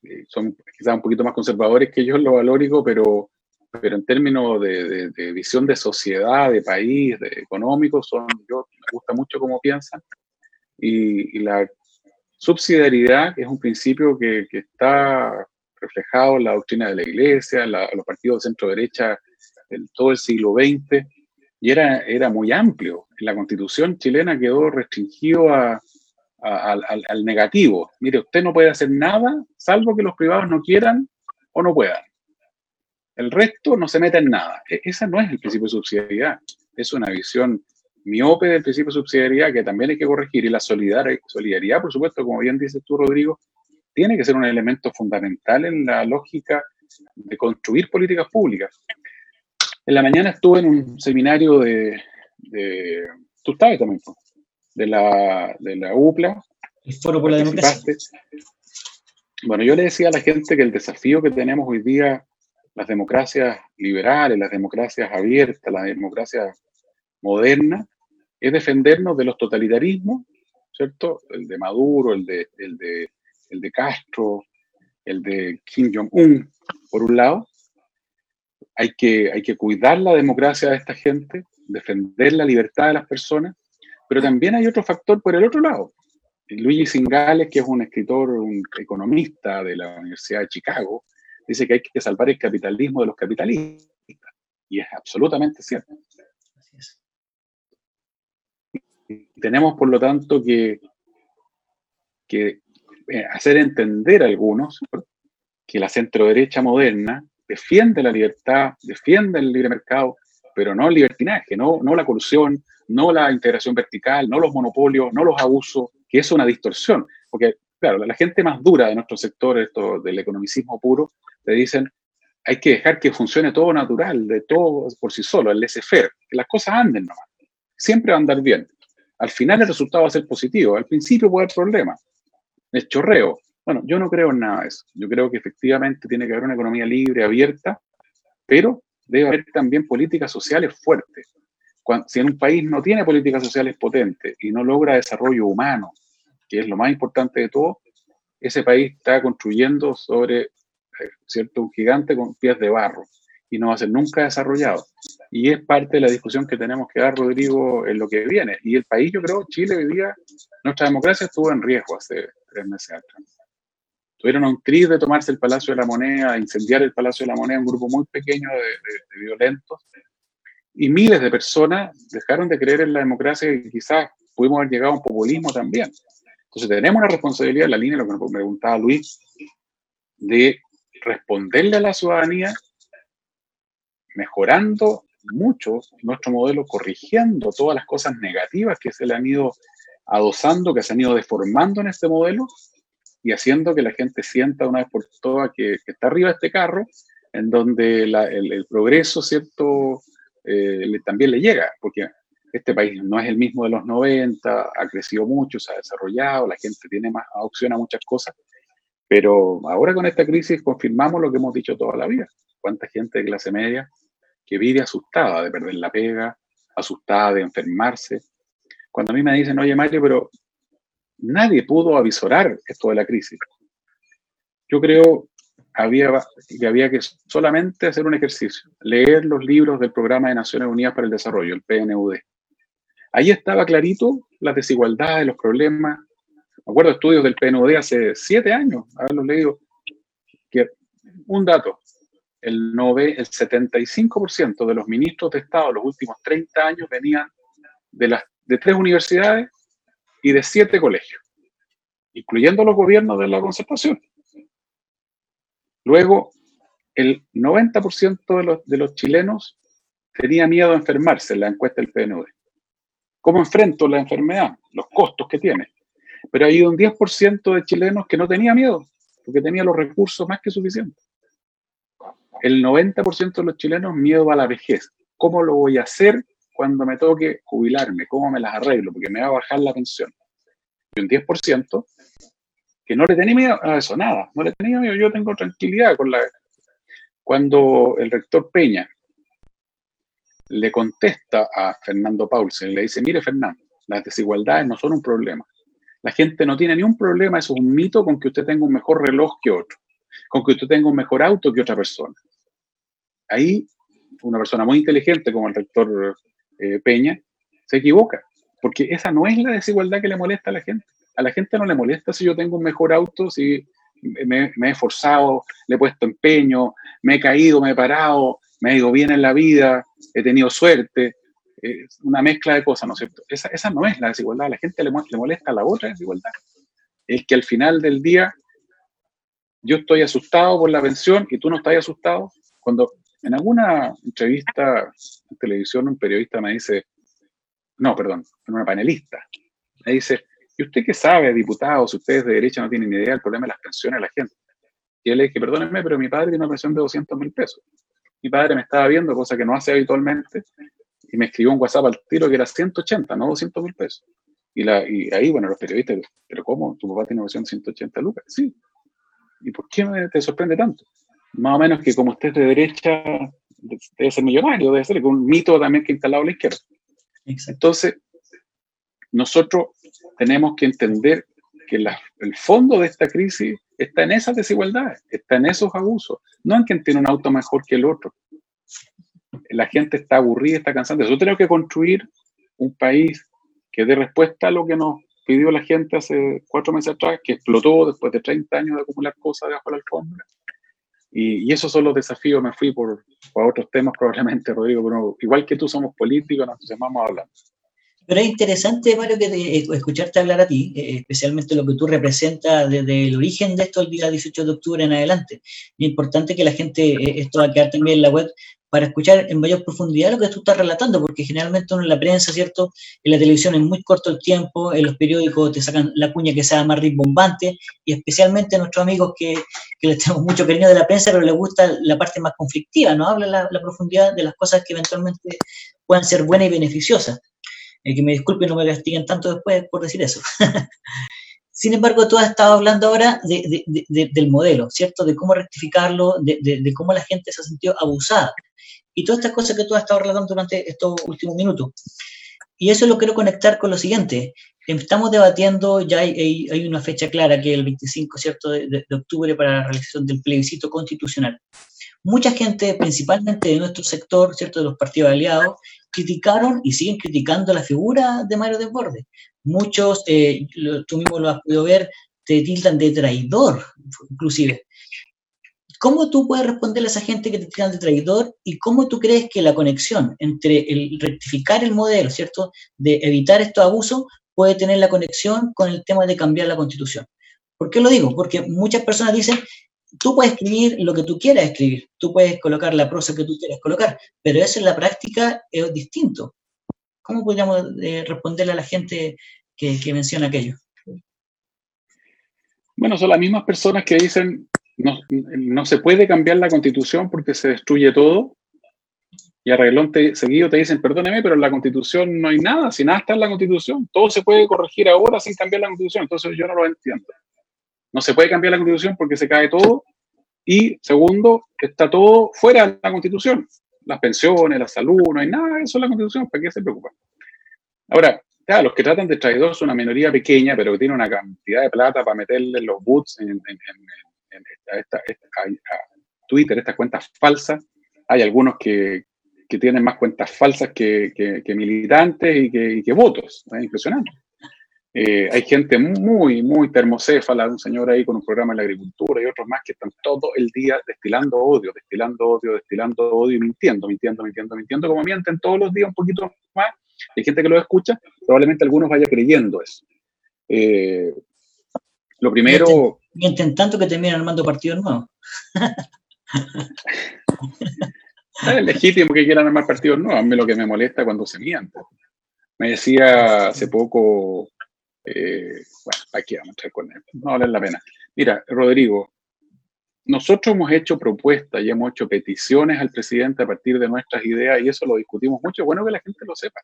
eh, son quizás un poquito más conservadores que yo en lo valórico, pero pero en términos de, visión de sociedad, de país, de económico, son, yo me gusta mucho cómo piensan. Y, la subsidiariedad, que es un principio que, está reflejado en la doctrina de la Iglesia, en, los partidos de centro derecha en todo el siglo XX, y era, era muy amplio. La constitución chilena quedó restringido al negativo. Mire, usted no puede hacer nada salvo que los privados no quieran o no puedan. El resto no se mete en nada. E, ese no es el principio de subsidiariedad. Es una visión miope del principio de subsidiariedad que también hay que corregir. Y la solidaridad, por supuesto, como bien dices tú, Rodrigo, tiene que ser un elemento fundamental en la lógica de construir políticas públicas. En la mañana estuve en un seminario de, tú sabes también, de la, de la UPLA. El Foro por la Democracia. Bueno, yo le decía a la gente que el desafío que tenemos hoy día, las democracias liberales, las democracias abiertas, las democracias modernas, es defendernos de los totalitarismos, ¿cierto? El de Maduro, el de, el de, el de Castro, el de Kim Jong-un, por un lado. Hay que, hay que cuidar la democracia de esta gente, defender la libertad de las personas, pero también hay otro factor por el otro lado. Luigi Singales, que es un escritor, un economista de la Universidad de Chicago, dice que hay que salvar el capitalismo de los capitalistas. Y es absolutamente cierto. tenemos, por lo tanto, que, que eh, hacer entender a algunos que la centroderecha moderna defiende la libertad, defiende el libre mercado, pero no el libertinaje, no, no la colusión, no la integración vertical, no los monopolios, no los abusos, que es una distorsión. Porque, claro, la gente más dura de nuestro sector, esto del economicismo puro, te dicen, hay que dejar que funcione todo natural, de todo por sí solo, el laissez-faire, que las cosas anden nomás. Siempre va a andar bien. Al final el resultado va a ser positivo. Al principio puede haber problemas. El chorreo. Bueno, yo no creo en nada de eso. Yo creo que efectivamente tiene que haber una economía libre, abierta, pero debe haber también políticas sociales fuertes. si en un país no tiene políticas sociales potentes y no logra desarrollo humano, que es lo más importante de todo, ese país está construyendo sobre, ¿cierto?, un gigante con pies de barro y no va a ser nunca desarrollado. Y es parte de la discusión que tenemos que dar, Rodrigo, en lo que viene. Y el país, yo creo, Chile hoy nuestra democracia estuvo en riesgo hace tres meses atrás. Tuvieron un tris de tomarse el Palacio de la Moneda, incendiar el Palacio de la Moneda, un grupo muy pequeño de, violentos. Y miles de personas dejaron de creer en la democracia y quizás pudimos haber llegado a un populismo también. Entonces tenemos una responsabilidad en la línea, lo que me preguntaba Luis, de responderle a la ciudadanía mejorando mucho nuestro modelo, corrigiendo todas las cosas negativas que se le han ido adosando, que se han ido deformando en este modelo y haciendo que la gente sienta una vez por todas que, está arriba este carro, en donde el, progreso, ¿cierto?, eh, también le llega, porque este país no es el mismo de los 90, ha crecido mucho, se ha desarrollado, la gente tiene más opción a muchas cosas, pero ahora con esta crisis confirmamos lo que hemos dicho toda la vida. ¿Cuánta gente de clase media que vive asustada de perder la pega, asustada de enfermarse. Cuando a mí me dicen, oye Mario, pero nadie pudo avisorar esto de la crisis. Yo creo había, que había que solamente hacer un ejercicio, leer los libros del Programa de Naciones Unidas para el Desarrollo, el PNUD. Ahí estaba clarito las desigualdades, los problemas. Me acuerdo estudios del PNUD hace siete años, haberlos leído, que un dato, el, 75% de los ministros de Estado los últimos 30 años venían de, las, de tres universidades y de siete colegios, incluyendo los gobiernos de la concertación. Luego, el 90% de los, de los chilenos tenía miedo a enfermarse en la encuesta del PNUD. ¿Cómo enfrento la enfermedad? Los costos que tiene. Pero hay un 10% de chilenos que no tenía miedo, porque tenía los recursos más que suficientes el 90% de los chilenos miedo a la vejez. ¿Cómo lo voy a hacer cuando me toque jubilarme? ¿Cómo me las arreglo? Porque me va a bajar la pensión. Y un 10% que no le tenía miedo a eso, nada, no le tenía miedo. Yo tengo tranquilidad con la... Cuando el rector Peña le contesta a Fernando Paulsen, le dice, mire Fernando, las desigualdades no son un problema. La gente no tiene ni un problema, eso es un mito con que usted tenga un mejor reloj que otro, con que usted tenga un mejor auto que otra persona ahí una persona muy inteligente como el rector eh, Peña se equivoca, porque esa no es la desigualdad que le molesta a la gente. A la gente no le molesta si yo tengo un mejor auto, si me, he esforzado, le he puesto empeño, me he caído, me he parado, me he ido bien en la vida, he tenido suerte, una mezcla de cosas, ¿no es cierto? Esa, no es la desigualdad, a la gente le, le molesta la otra desigualdad. Es que al final del día yo estoy asustado por la pensión y tú no estás asustado. Cuando en alguna entrevista en televisión, un periodista me dice, no, perdón, una panelista, me dice, ¿y usted qué sabe, diputado, si ustedes de derecha no tienen ni idea del problema de las pensiones de la gente? Y él le dije, perdónenme, pero mi padre tiene una pensión de 200 mil pesos. Mi padre me estaba viendo, cosa que no hace habitualmente, y me escribió un WhatsApp al tiro que era 180, no 200 mil pesos. Y, la, y ahí, bueno, los periodistas, ¿pero cómo? ¿Tu papá tiene una pensión de 180 lucas? Sí. ¿Y por qué te sorprende tanto? Más o menos que como usted es de derecha, debe ser millonario, debe ser un mito también que ha instalado la izquierda. Entonces, nosotros tenemos que entender que el fondo de esta crisis está en esas desigualdades, está en esos abusos, no en quien tiene un auto mejor que el otro. La gente está aburrida, está cansada. Nosotros tenemos que construir un país que dé respuesta a lo que nos pidió la gente hace cuatro meses atrás, que explotó después de 30 años de acumular cosas debajo de la alfombra. Y, esos son los desafíos. Me fui por, otros temas probablemente, Rodrigo, pero igual que tú somos políticos, nos a hablar. Pero es interesante, Mario, que eh, escucharte hablar a ti, eh, especialmente lo que tú representas desde el origen de esto el día 18 de octubre en adelante. Es importante que la gente, eh, esto va a quedar también en la web, para escuchar en mayor profundidad lo que tú estás relatando, porque generalmente uno en la prensa, ¿cierto? En la televisión es muy corto el tiempo, en los periódicos te sacan la cuña que sea más rimbombante, y especialmente a nuestros amigos que, que les tenemos mucho cariño de la prensa, pero les gusta la parte más conflictiva, ¿no? Habla la, la profundidad de las cosas que eventualmente puedan ser buenas y beneficiosas. Eh, que me disculpen, no me castiguen tanto después por decir eso. Sin embargo, tú has estado hablando ahora del modelo, ¿cierto? De cómo rectificarlo, de, cómo la gente se ha sentido abusada. Y todas estas cosas que tú has estado relatando durante estos últimos minutos. Y eso lo quiero conectar con lo siguiente. Estamos debatiendo, ya hay, hay una fecha clara, que es el 25 ¿cierto? De, octubre para la realización del plebiscito constitucional. Mucha gente, principalmente de nuestro sector, ¿cierto? de los partidos aliados, criticaron y siguen criticando la figura de Mario Desbordes. Muchos, eh, tú mismo lo has podido ver, te tildan de traidor, inclusive. ¿Cómo tú puedes responderle a esa gente que te tildan de traidor y cómo tú crees que la conexión entre el rectificar el modelo, ¿cierto?, de evitar estos abusos, puede tener la conexión con el tema de cambiar la constitución? ¿Por qué lo digo? Porque muchas personas dicen, tú puedes escribir lo que tú quieras escribir, tú puedes colocar la prosa que tú quieras colocar, pero eso en la práctica es distinto. ¿Cómo podríamos eh, responderle a la gente que, menciona aquello? Bueno, son las mismas personas que dicen no, no se puede cambiar la constitución porque se destruye todo. Y a reglón seguido te dicen, perdóneme, pero en la constitución no hay nada, si nada está en la constitución, todo se puede corregir ahora sin cambiar la constitución. Entonces yo no lo entiendo. No se puede cambiar la constitución porque se cae todo. Y segundo, está todo fuera de la constitución. Las pensiones, la salud, no hay nada de eso en la constitución. ¿Para qué se preocupan? Ahora, claro, los que tratan de traidor son una minoría pequeña, pero que tiene una cantidad de plata para meterle los boots en, Twitter, estas cuentas falsas. Hay algunos que, tienen más cuentas falsas que, militantes y que, y que votos. Es impresionante. Eh, hay gente muy, muy termocéfala, un señor ahí con un programa en la agricultura y otros más que están todo el día destilando odio, destilando odio, destilando odio y mintiendo, mintiendo, mintiendo, mintiendo, como mienten todos los días un poquito más. Hay gente que lo escucha, probablemente algunos vaya creyendo eso. Eh, lo primero... Mienten tanto que terminan armando partidos nuevos. es legítimo que quieran armar partidos nuevos. A mí lo que me molesta cuando se mienten. Me decía hace poco eh, bueno, aquí vamos a entrar con él. No vale la pena. Mira, Rodrigo, nosotros hemos hecho propuestas y hemos hecho peticiones al presidente a partir de nuestras ideas y eso lo discutimos mucho. Bueno que la gente lo sepa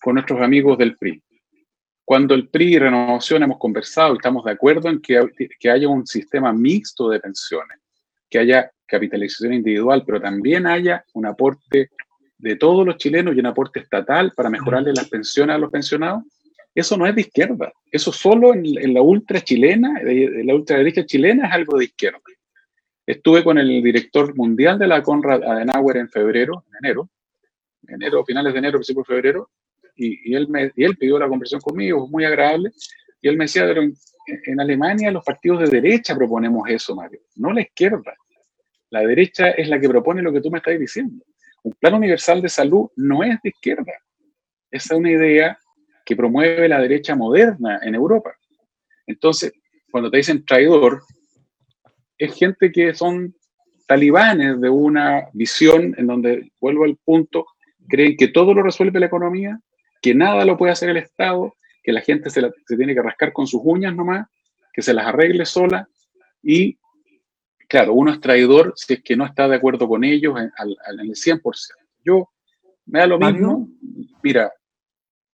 con nuestros amigos del PRI. Cuando el PRI y Renovación hemos conversado estamos de acuerdo en que, que haya un sistema mixto de pensiones, que haya capitalización individual, pero también haya un aporte de todos los chilenos y un aporte estatal para mejorarle las pensiones a los pensionados, eso no es de izquierda. Eso solo en, la ultra chilena, de, la ultraderecha chilena, es algo de izquierda. Estuve con el director mundial de la Conrad Adenauer en febrero, en enero, enero, finales de enero, principios de febrero, y, él me, y él pidió la conversación conmigo, muy agradable, y él me decía, pero en, Alemania los partidos de derecha proponemos eso, Mario, no la izquierda. La derecha es la que propone lo que tú me estás diciendo. Un plan universal de salud no es de izquierda. Esa es una idea que promueve la derecha moderna en Europa. Entonces, cuando te dicen traidor, es gente que son talibanes de una visión en donde, vuelvo al punto, creen que todo lo resuelve la economía, que nada lo puede hacer el Estado, que la gente se, tiene que rascar con sus uñas nomás, que se las arregle sola y, claro, uno es traidor si es que no está de acuerdo con ellos en, el 100%. Yo, me da lo mismo, mira,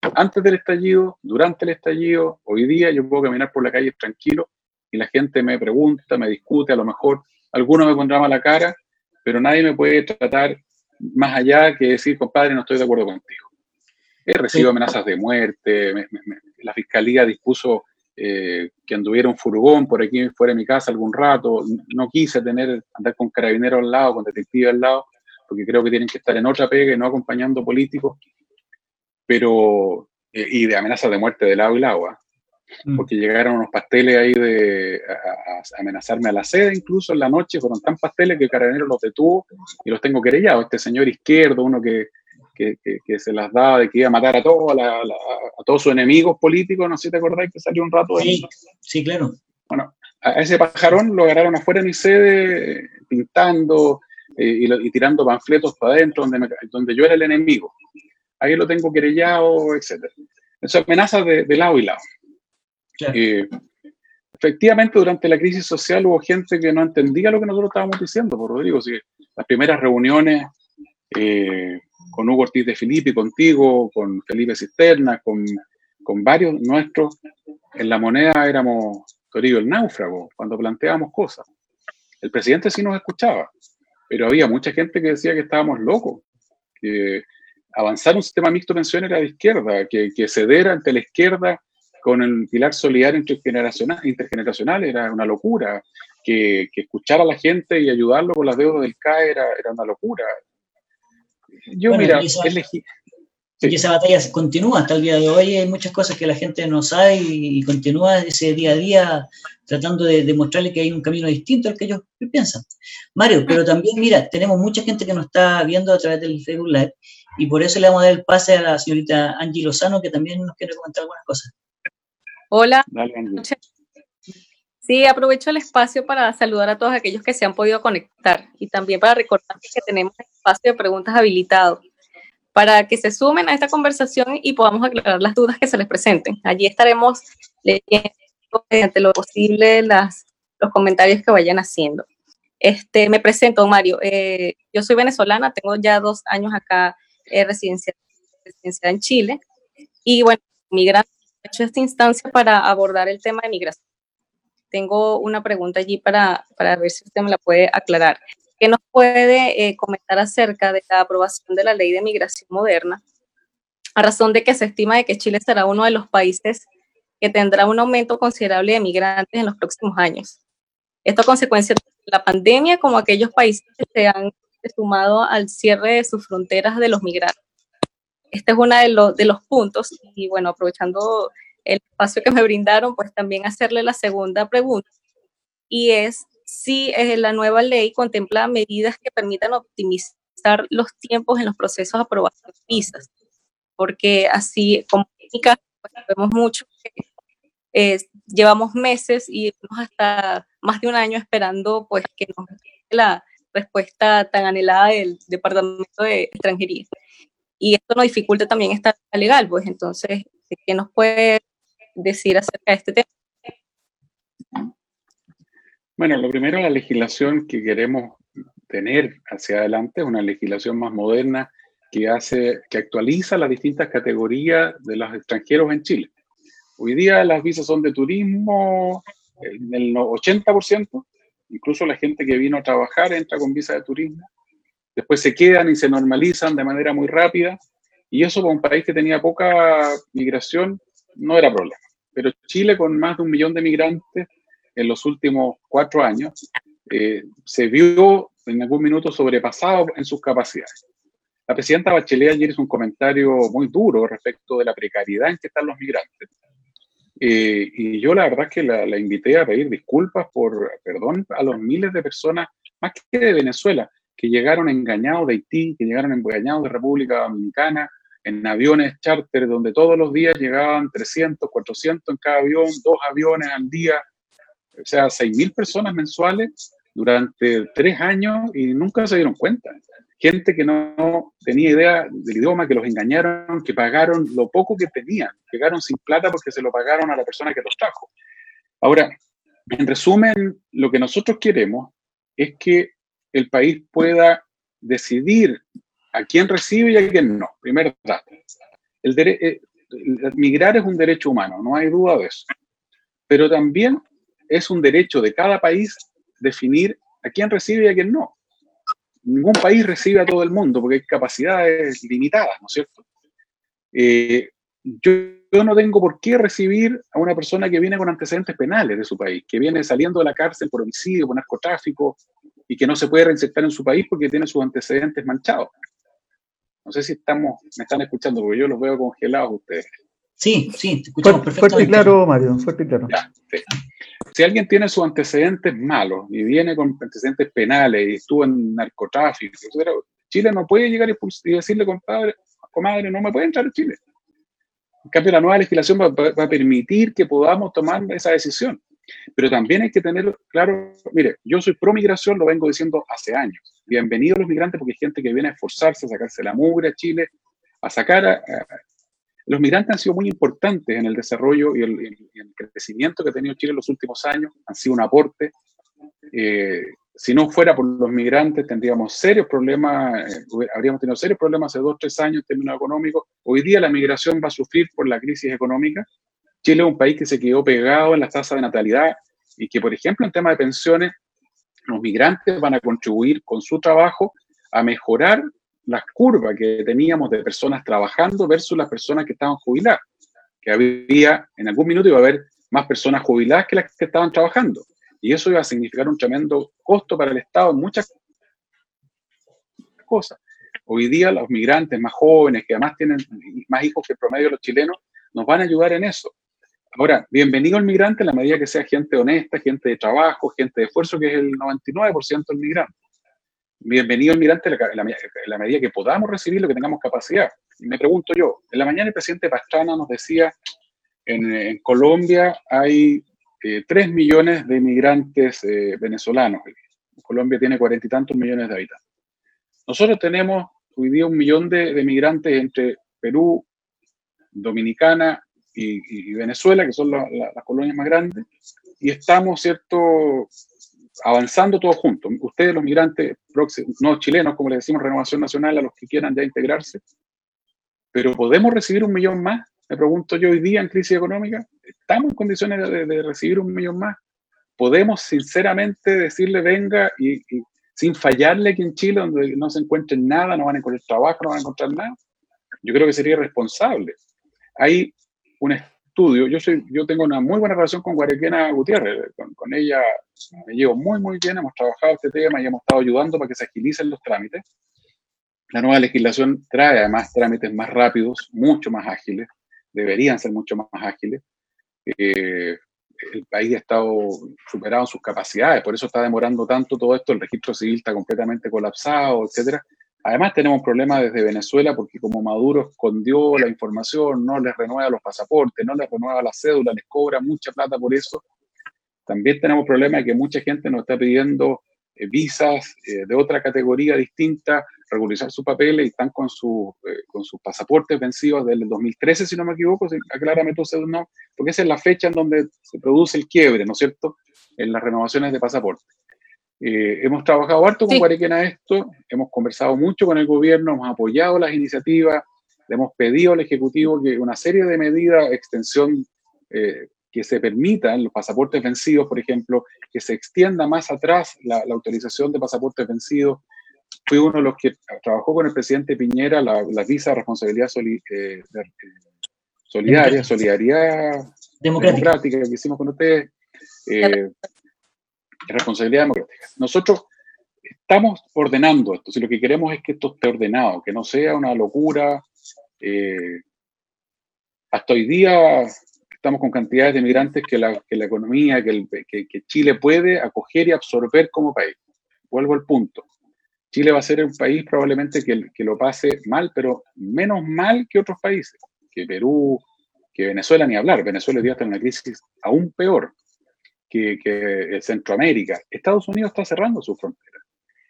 antes del estallido, durante el estallido, hoy día yo puedo caminar por la calle tranquilo y la gente me pregunta, me discute, a lo mejor alguno me pondrá mala cara, pero nadie me puede tratar más allá que decir, compadre, no estoy de acuerdo contigo. He recibido amenazas de muerte, la fiscalía dispuso eh, que anduviera un furgón por aquí fuera de mi casa algún rato, no quise tener, andar con carabineros al lado, con detectives al lado, porque creo que tienen que estar en otra pega y no acompañando políticos, pero, eh, y de amenazas de muerte de lado y lado, ¿ah? mm. porque llegaron unos pasteles ahí de a, amenazarme a la sede, incluso en la noche, fueron tan pasteles que el carabinero los detuvo y los tengo querellados. Este señor izquierdo, uno que, que, que, se las daba de que iba a matar a, todos a, todos sus enemigos políticos, no sé si te acordáis que salió un rato Sí, sí, claro. Bueno, a ese pajarón lo agarraron afuera de mi sede, pintando, eh, y, tirando panfletos para adentro donde, donde yo era el enemigo. Ahí lo tengo querellado, etc. Eso amenazas de, de, lado y lado. Eh, efectivamente, durante la crisis social hubo gente que no entendía lo que nosotros estábamos diciendo, por Rodrigo. Las primeras reuniones eh, con Hugo Ortiz de Filippi, contigo, con Felipe Cisterna, con, con varios nuestros, en la moneda éramos Toribio el náufrago, cuando planteábamos cosas. El presidente sí nos escuchaba pero había mucha gente que decía que estábamos locos, que avanzar un sistema mixto de pensión era de izquierda, que, que ceder ante la izquierda con el pilar solidario intergeneracional, intergeneracional era una locura, que, que, escuchar a la gente y ayudarlo con las deudas del CAE era, era una locura. Yo, mira, es y esa batalla continúa hasta el día de hoy. Hay muchas cosas que la gente no sabe y, continúa ese día a día tratando de demostrarle que hay un camino distinto al que ellos piensan. Mario, pero también, mira, tenemos mucha gente que nos está viendo a través del Facebook Live y por eso le vamos a dar el pase a la señorita Angie Lozano, que también nos quiere comentar algunas cosas. Hola. sí, aprovecho el espacio para saludar a todos aquellos que se han podido conectar y también para recordar que tenemos el espacio de preguntas habilitado para que se sumen a esta conversación y podamos aclarar las dudas que se les presenten. Allí estaremos leyendo mediante lo posible las, los comentarios que vayan haciendo. Este, me presento, Mario. Eh, yo soy venezolana, tengo ya dos años acá eh, en Chile. Y bueno, migrante, he hecho esta instancia para abordar el tema de migración. Tengo una pregunta allí para, para ver si usted me la puede aclarar. ¿Qué nos puede eh, comentar acerca de la aprobación de la ley de migración moderna? A razón de que se estima de que Chile será uno de los países que tendrá un aumento considerable de migrantes en los próximos años. Esto a consecuencia de la pandemia, como aquellos países que se han sumado al cierre de sus fronteras de los migrantes. Este es uno de, los, de los puntos y bueno, aprovechando el espacio que me brindaron, pues también hacerle la segunda pregunta y es si eh, la nueva ley contempla medidas que permitan optimizar los tiempos en los procesos de aprobación de visas, porque así como pues, vemos mucho que eh, llevamos meses y hasta más de un año esperando pues que nos la respuesta tan anhelada del Departamento de Extranjería. Y esto nos dificulta también esta legal, pues entonces, ¿qué nos puede decir acerca de este tema? Bueno, lo primero, la legislación que queremos tener hacia adelante es una legislación más moderna que hace, que actualiza las distintas categorías de los extranjeros en Chile. Hoy día las visas son de turismo en el 80%, incluso la gente que vino a trabajar entra con visa de turismo. Después se quedan y se normalizan de manera muy rápida. Y eso para un país que tenía poca migración no era problema. Pero Chile, con más de un millón de migrantes, en los últimos cuatro años, eh, se vio en algún minuto sobrepasado en sus capacidades. La presidenta Bachelet ayer hizo un comentario muy duro respecto de la precariedad en que están los migrantes. Eh, y yo la verdad que la, la, invité a pedir disculpas por perdón a los miles de personas, más que de Venezuela, que llegaron engañados de Haití, que llegaron engañados de República Dominicana, en aviones charter, donde todos los días llegaban 300, 400 en cada avión, dos aviones al día, o sea, 6.000 personas mensuales durante tres años y nunca se dieron cuenta. Gente que no tenía idea del idioma, que los engañaron, que pagaron lo poco que tenían, llegaron sin plata porque se lo pagaron a la persona que los trajo. Ahora, en resumen, lo que nosotros queremos es que el país pueda decidir a quién recibe y a quién no. Primer dato. El, el, eh, migrar es un derecho humano, no hay duda de eso. Pero también es un derecho de cada país definir a quién recibe y a quién no. Ningún país recibe a todo el mundo porque hay capacidades limitadas, ¿no es cierto? Eh, yo, yo, no tengo por qué recibir a una persona que viene con antecedentes penales de su país, que viene saliendo de la cárcel por homicidio, por narcotráfico, y que no se puede reinsertar en su país porque tiene sus antecedentes manchados. No sé si estamos, me están escuchando, porque yo los veo congelados ustedes. Sí, sí, te escuchamos perfectamente. Fuerte y claro, Mario, fuerte y claro. Si alguien tiene sus antecedentes malos y viene con antecedentes penales y estuvo en narcotráfico, Chile no puede llegar y decirle, compadre, comadre, no me puede entrar a Chile. En cambio, la nueva legislación va, a permitir que podamos tomar esa decisión. Pero también hay que tener claro, mire, yo soy pro migración, lo vengo diciendo hace años. Bienvenidos los migrantes porque hay gente que viene a esforzarse, a sacarse la mugre a Chile, a sacar a, los migrantes han sido muy importantes en el desarrollo y el, crecimiento que ha tenido Chile en los últimos años, han sido un aporte. Eh, si no fuera por los migrantes, tendríamos serios problemas, eh, habríamos tenido serios problemas hace dos tres años en términos económicos. Hoy día la migración va a sufrir por la crisis económica. Chile es un país que se quedó pegado en las tasas de natalidad y que, por ejemplo, en tema de pensiones, los migrantes van a contribuir con su trabajo a mejorar la curva que teníamos de personas trabajando versus las personas que estaban jubiladas. Que había, en algún minuto iba a haber más personas jubiladas que las que estaban trabajando. Y eso iba a significar un tremendo costo para el Estado en muchas cosas. Hoy día los migrantes más jóvenes, que además tienen más hijos que el promedio de los chilenos, nos van a ayudar en eso. Ahora, bienvenido al migrante en la medida que sea gente honesta, gente de trabajo, gente de esfuerzo, que es el 99% del migrante bienvenido almirante en la, medida que podamos recibir lo que tengamos capacidad. Y me pregunto yo, en la mañana el presidente Pastrana nos decía, en, Colombia hay eh, 3 millones de inmigrantes eh, venezolanos. Colombia tiene cuarenta y tantos millones de habitantes. Nosotros tenemos hoy día un millón de, de migrantes entre Perú, Dominicana y, Venezuela, que son las colonias más grandes, y estamos, ¿cierto?, avanzando todos juntos. Ustedes, los migrantes no chilenos, como le decimos, Renovación Nacional, a los que quieran ya integrarse, pero ¿podemos recibir un millón más? Me pregunto yo hoy día en crisis económica, ¿estamos en condiciones de, recibir un millón más? ¿Podemos sinceramente decirle venga y, sin fallarle aquí en Chile, donde no se encuentren nada, no van a encontrar trabajo, no van a encontrar nada? Yo creo que sería irresponsable. Hay yo, soy, yo tengo una muy buena relación con Guarequena Gutiérrez, con, ella me llevo muy, muy bien, hemos trabajado este tema y hemos estado ayudando para que se agilicen los trámites. La nueva legislación trae además trámites más rápidos, mucho más ágiles, deberían ser mucho más ágiles. Eh, el país ha estado superado en sus capacidades, por eso está demorando tanto todo esto, el registro civil está completamente colapsado, etcétera. Además tenemos problemas desde Venezuela porque como Maduro escondió la información, no les renueva los pasaportes, no les renueva la cédula, les cobra mucha plata por eso. También tenemos problemas de que mucha gente nos está pidiendo eh, visas eh, de otra categoría distinta, regularizar sus papeles y están con, su, eh, con sus pasaportes vencidos desde el 2013, si no me equivoco, aclárame tú, no, porque esa es la fecha en donde se produce el quiebre, ¿no es cierto?, en las renovaciones de pasaporte. Eh, hemos trabajado harto con sí. esto, hemos conversado mucho con el gobierno, hemos apoyado las iniciativas, le hemos pedido al Ejecutivo que una serie de medidas, extensión eh, que se permitan los pasaportes vencidos, por ejemplo, que se extienda más atrás la, autorización de pasaportes vencidos. Fui uno de los que trabajó con el presidente Piñera la, la visa de responsabilidad eh, solidaria, solidaridad democrática. que hicimos con ustedes responsabilidad democrática. Nosotros estamos ordenando esto, si lo que queremos es que esto esté ordenado, que no sea una locura. Eh, hasta hoy día estamos con cantidades de migrantes que la, que la economía, que, el, que, que, Chile puede acoger y absorber como país. Vuelvo al punto. Chile va a ser un país probablemente que, que lo pase mal, pero menos mal que otros países, que Perú, que Venezuela, ni hablar. Venezuela hoy día está en una crisis aún peor que, Centroamérica. Estados Unidos está cerrando sus fronteras.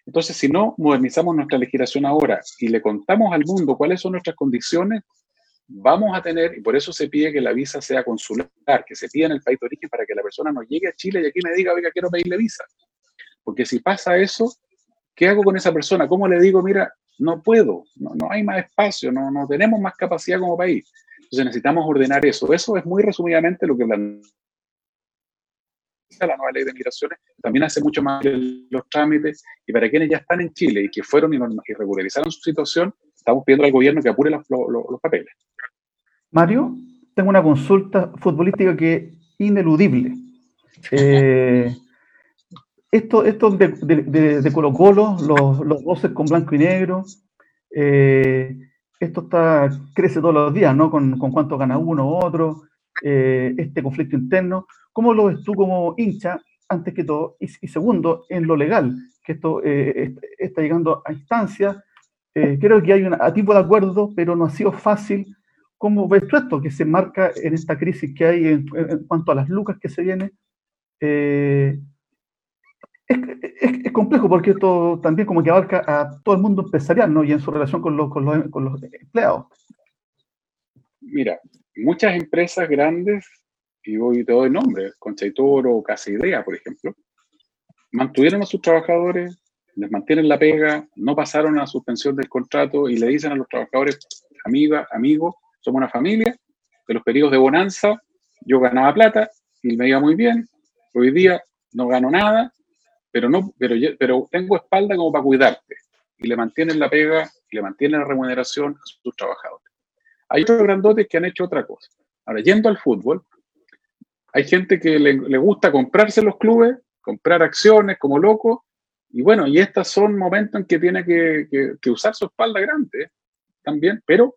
Entonces, si no modernizamos nuestra legislación ahora y le contamos al mundo cuáles son nuestras condiciones, vamos a tener, y por eso se pide que la visa sea consular, que se pida en el país de origen para que la persona no llegue a Chile y aquí me diga, oiga, quiero pedirle visa. Porque si pasa eso, ¿qué hago con esa persona? ¿Cómo le digo, mira, no puedo, no, no hay más espacio, no, no tenemos más capacidad como país? Entonces necesitamos ordenar eso. Eso es muy resumidamente lo que la nueva ley de migraciones, también hace mucho más los trámites y para quienes ya están en Chile y que fueron y, regularizaron su situación, estamos pidiendo al gobierno que apure los, papeles. Mario, tengo una consulta futbolística que es ineludible. Eh, esto, esto de, de, Colo Colo, los, los voces con blanco y negro, eh, esto está, crece todos los días, ¿no? Con, con cuánto gana uno u otro, eh, este conflicto interno. ¿Cómo lo ves tú como hincha, antes que todo? Y, segundo, en lo legal, que esto eh, está llegando a instancias. creo que hay un tipo de acuerdo, pero no ha sido fácil. ¿Cómo ves tú esto que se marca en esta crisis que hay en, cuanto a las lucas que se vienen? es, complejo porque esto también como que abarca a todo el mundo empresarial, ¿no? Y en su relación con los, con los, empleados. Mira, muchas empresas grandes, y voy te doy nombres, Concha y Toro, Casa Idea, por ejemplo, mantuvieron a sus trabajadores, les mantienen la pega, no pasaron a la suspensión del contrato y le dicen a los trabajadores, amiga, amigos, somos una familia, de los periodos de bonanza yo ganaba plata y me iba muy bien, hoy día no gano nada, pero, no, pero, pero tengo espalda como para cuidarte. Y le mantienen la pega, y le mantienen la remuneración a sus trabajadores. Hay otros grandotes que han hecho otra cosa. Ahora, yendo al fútbol, hay gente que le, gusta comprarse los clubes, comprar acciones como loco, y bueno, y estos son momentos en que tiene que, que, usar su espalda grande ¿eh? también, pero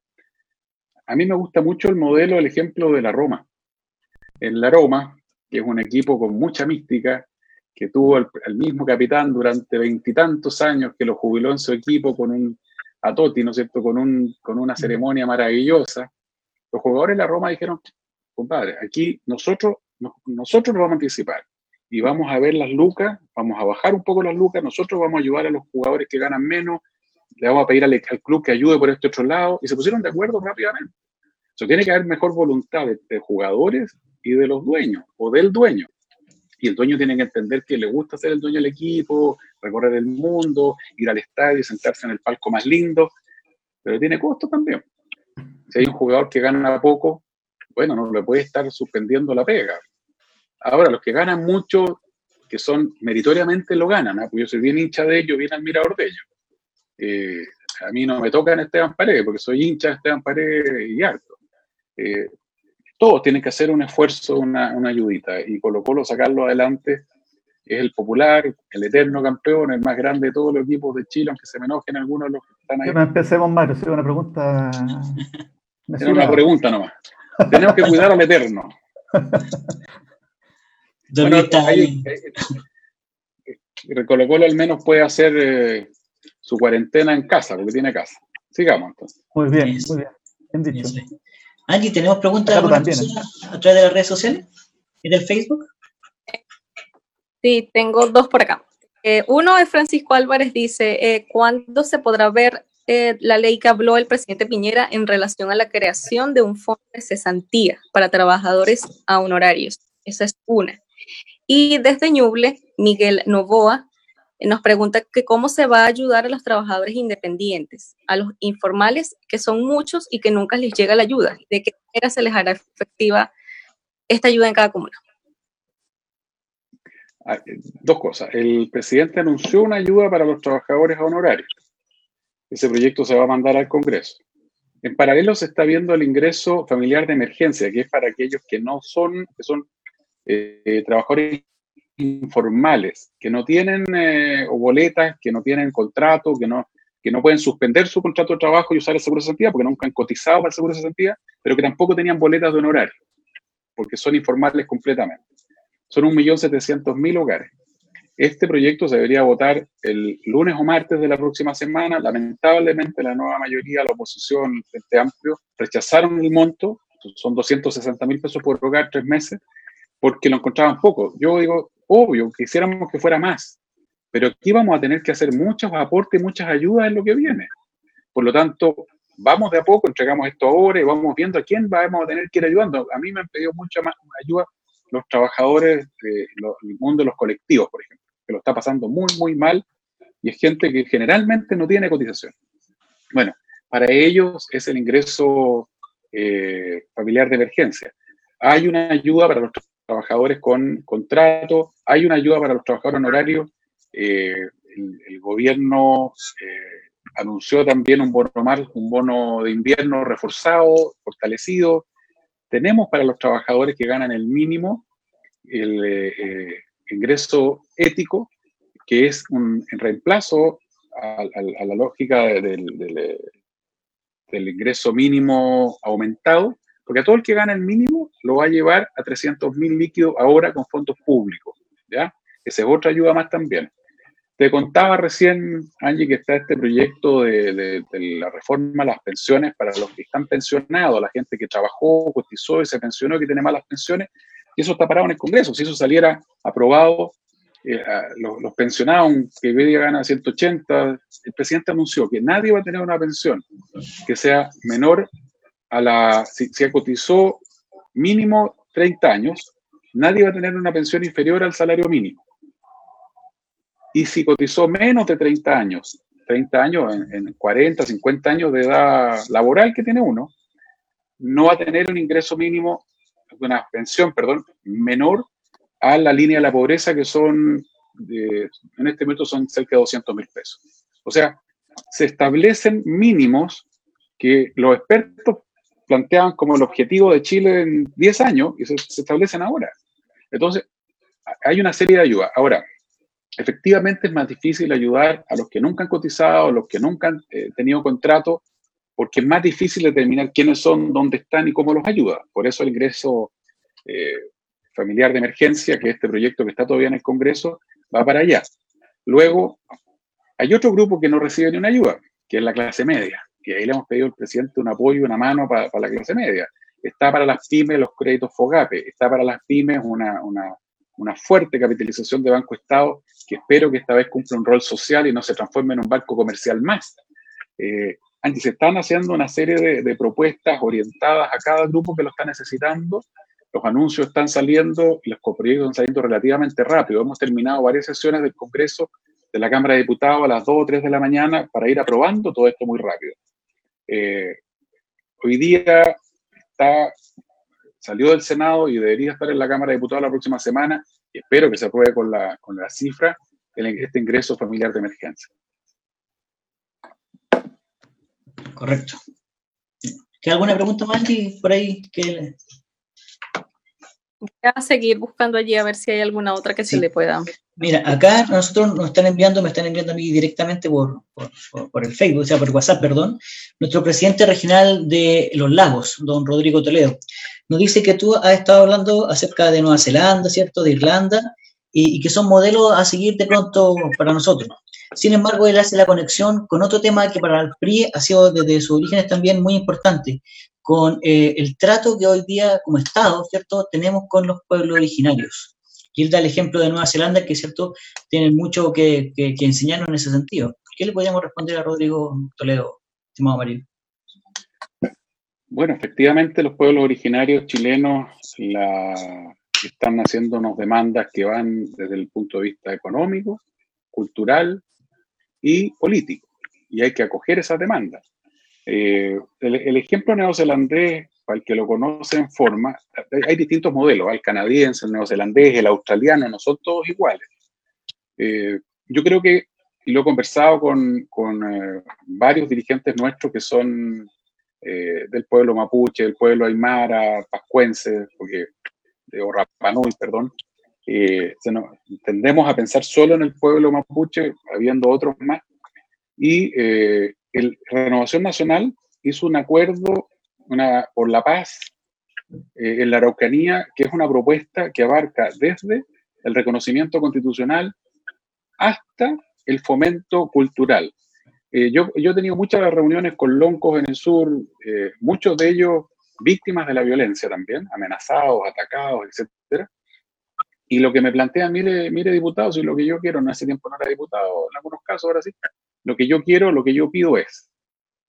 a mí me gusta mucho el modelo, el ejemplo de la Roma. En la Roma, que es un equipo con mucha mística, que tuvo el, mismo capitán durante veintitantos años, que lo jubiló en su equipo con un, a Totti, ¿no es cierto?, con, un, con una ceremonia maravillosa. Los jugadores de la Roma dijeron, compadre, aquí nosotros, nosotros nos vamos a anticipar y vamos a ver las lucas, vamos a bajar un poco las lucas, nosotros vamos a ayudar a los jugadores que ganan menos, le vamos a pedir al, club que ayude por este otro lado, y se pusieron de acuerdo rápidamente. O tiene que haber mejor voluntad de jugadores y de los dueños, o del dueño y el dueño tiene que entender que le gusta ser el dueño del equipo, recorrer el mundo, ir al estadio sentarse en el palco más lindo, pero tiene costo también. Si hay un jugador que gana poco, bueno, no le puede estar suspendiendo la pega. Ahora, los que ganan mucho, que son meritoriamente lo ganan, ¿ah? pues yo soy bien hincha de ellos, bien admirador de ellos. Eh, a mí no me toca en Esteban Paredes, porque soy hincha de Esteban Paredes y harto. Eh, todos tienen que hacer un esfuerzo, una, una ayudita. Y Colo Colo sacarlo adelante es el popular, el eterno campeón, el más grande de todos los equipos de Chile, aunque se me enojen algunos de los que están ahí. No empecemos, Mario, es una pregunta. Es una pregunta nomás. Tenemos que cuidar al eterno. bueno, ahí, Colo Colo al menos puede hacer eh, su cuarentena en casa, porque tiene casa. Sigamos entonces. Muy bien, muy bien. Bien dicho. Angie, ¿tenemos preguntas a través de las redes sociales y del Facebook? Sí, tengo dos por acá. Eh, uno es Francisco Álvarez, dice, eh, ¿cuándo se podrá ver eh, la ley que habló el presidente Piñera en relación a la creación de un fondo de cesantía para trabajadores a honorarios? Esa es una. Y desde Ñuble, Miguel Novoa nos pregunta que cómo se va a ayudar a los trabajadores independientes, a los informales, que son muchos y que nunca les llega la ayuda. ¿De qué manera se les hará efectiva esta ayuda en cada comuna? Ah, eh, dos cosas. El presidente anunció una ayuda para los trabajadores honorarios. Ese proyecto se va a mandar al Congreso. En paralelo se está viendo el ingreso familiar de emergencia, que es para aquellos que no son, que son eh, trabajadores informales, que no tienen eh, boletas, que no tienen contrato, que no, que no pueden suspender su contrato de trabajo y usar el seguro de santidad porque nunca han cotizado para el seguro de santidad, pero que tampoco tenían boletas de honorario, porque son informales completamente. Son 1.700.000 hogares. Este proyecto se debería votar el lunes o martes de la próxima semana. Lamentablemente, la nueva mayoría, la oposición, Frente Amplio, rechazaron el monto. Son 260 mil pesos por hogar, tres meses, porque lo encontraban poco. Yo digo, obvio, quisiéramos que fuera más, pero aquí vamos a tener que hacer muchos aportes, muchas ayudas en lo que viene. Por lo tanto, vamos de a poco, entregamos esto ahora y vamos viendo a quién vamos a tener que ir ayudando. A mí me han pedido mucha más ayuda los trabajadores del mundo de los colectivos, por ejemplo, que lo está pasando muy, muy mal y es gente que generalmente no tiene cotización. Bueno, para ellos es el ingreso eh, familiar de emergencia. Hay una ayuda para los trabajadores con contrato, hay una ayuda para los trabajadores honorarios. Eh, el, gobierno eh, anunció también un bono, un bono de invierno reforzado, fortalecido. Tenemos para los trabajadores que ganan el mínimo el eh, ingreso ético, que es un reemplazo a, la lógica del, del ingreso mínimo aumentado, porque a todo el que gana el mínimo lo va a llevar a 300 mil líquidos ahora con fondos públicos, ¿ya? Esa es otra ayuda más también. Te contaba recién, Angie, que está este proyecto de, la reforma a las pensiones para los que están pensionados, la gente que trabajó, cotizó y se pensionó, que tiene malas pensiones, y eso está parado en el Congreso. Si eso saliera aprobado, eh, los, pensionados, que hoy día gana 180, el presidente anunció que nadie va a tener una pensión que sea menor a la, si, si cotizó mínimo 30 años, nadie va a tener una pensión inferior al salario mínimo. Y si cotizó menos de 30 años, 30 años en, 40, 50 años de edad laboral que tiene uno, no va a tener un ingreso mínimo, una pensión, perdón, menor a la línea de la pobreza que son, en este momento son cerca de 200 mil pesos. O sea, se establecen mínimos que los expertos planteaban como el objetivo de Chile en 10 años y se, establecen ahora. Entonces, hay una serie de ayudas. Ahora, efectivamente es más difícil ayudar a los que nunca han cotizado, a los que nunca han eh, tenido contrato, porque es más difícil determinar quiénes son, dónde están y cómo los ayuda. Por eso el ingreso eh, familiar de emergencia, que este proyecto que está todavía en el Congreso, va para allá. Luego, hay otro grupo que no recibe ni una ayuda, que es la clase media que ahí le hemos pedido al presidente un apoyo, una mano para, la clase media. Está para las pymes los créditos FOGAPE, está para las pymes una, una, fuerte capitalización de Banco Estado que espero que esta vez cumpla un rol social y no se transforme en un banco comercial más. Eh, antes se están haciendo una serie de, de, propuestas orientadas a cada grupo que lo está necesitando. Los anuncios están saliendo y los coproyectos están saliendo relativamente rápido. Hemos terminado varias sesiones del Congreso de la Cámara de Diputados a las 2 o 3 de la mañana para ir aprobando todo esto muy rápido. Eh, hoy día salió del Senado y debería estar en la Cámara de Diputados la próxima semana y espero que se apruebe con la, con la cifra este ingreso familiar de emergencia. Correcto. ¿Queda alguna pregunta más por ahí que Voy a seguir buscando allí a ver si hay alguna otra que se le pueda. Mira, acá nosotros nos están enviando, me están enviando a mí directamente por, por, el Facebook, o sea, por WhatsApp, perdón, nuestro presidente regional de Los Lagos, don Rodrigo Toledo. Nos dice que tú has estado hablando acerca de Nueva Zelanda, ¿cierto? De Irlanda, y, y que son modelos a seguir de pronto para nosotros. Sin embargo, él hace la conexión con otro tema que para el PRI ha sido desde sus orígenes también muy importante, con eh, el trato que hoy día como Estado, ¿cierto?, tenemos con los pueblos originarios. Y él da el ejemplo de Nueva Zelanda, que, ¿cierto?, tienen mucho que, enseñarnos en ese sentido. ¿Qué le podríamos responder a Rodrigo Toledo, estimado Mario? Bueno, efectivamente los pueblos originarios chilenos están haciendo unas demandas que van desde el punto de vista económico, cultural y político. Y hay que acoger esas demandas. Eh, el, ejemplo neozelandés, para el que lo conoce en forma, hay distintos modelos, el canadiense, el neozelandés, el australiano, no son todos iguales. Eh, yo creo que, y lo he conversado con, con eh, varios dirigentes nuestros que son del pueblo mapuche, del pueblo aymara, pascuense, porque, o Rapanui, perdón, tendemos a pensar solo en el pueblo mapuche, habiendo otros más, y el Renovación Nacional hizo un acuerdo por la paz eh, en la Araucanía, que es una propuesta que abarca desde el reconocimiento constitucional hasta el fomento cultural. Eh, yo, yo, he tenido muchas reuniones con loncos en el sur, eh, muchos de ellos víctimas de la violencia también, amenazados, atacados, etc. Y lo que me plantean, mire, mire diputado, si lo que yo quiero, no hace tiempo no era diputado, en algunos casos ahora sí, lo que yo quiero, lo que yo pido es,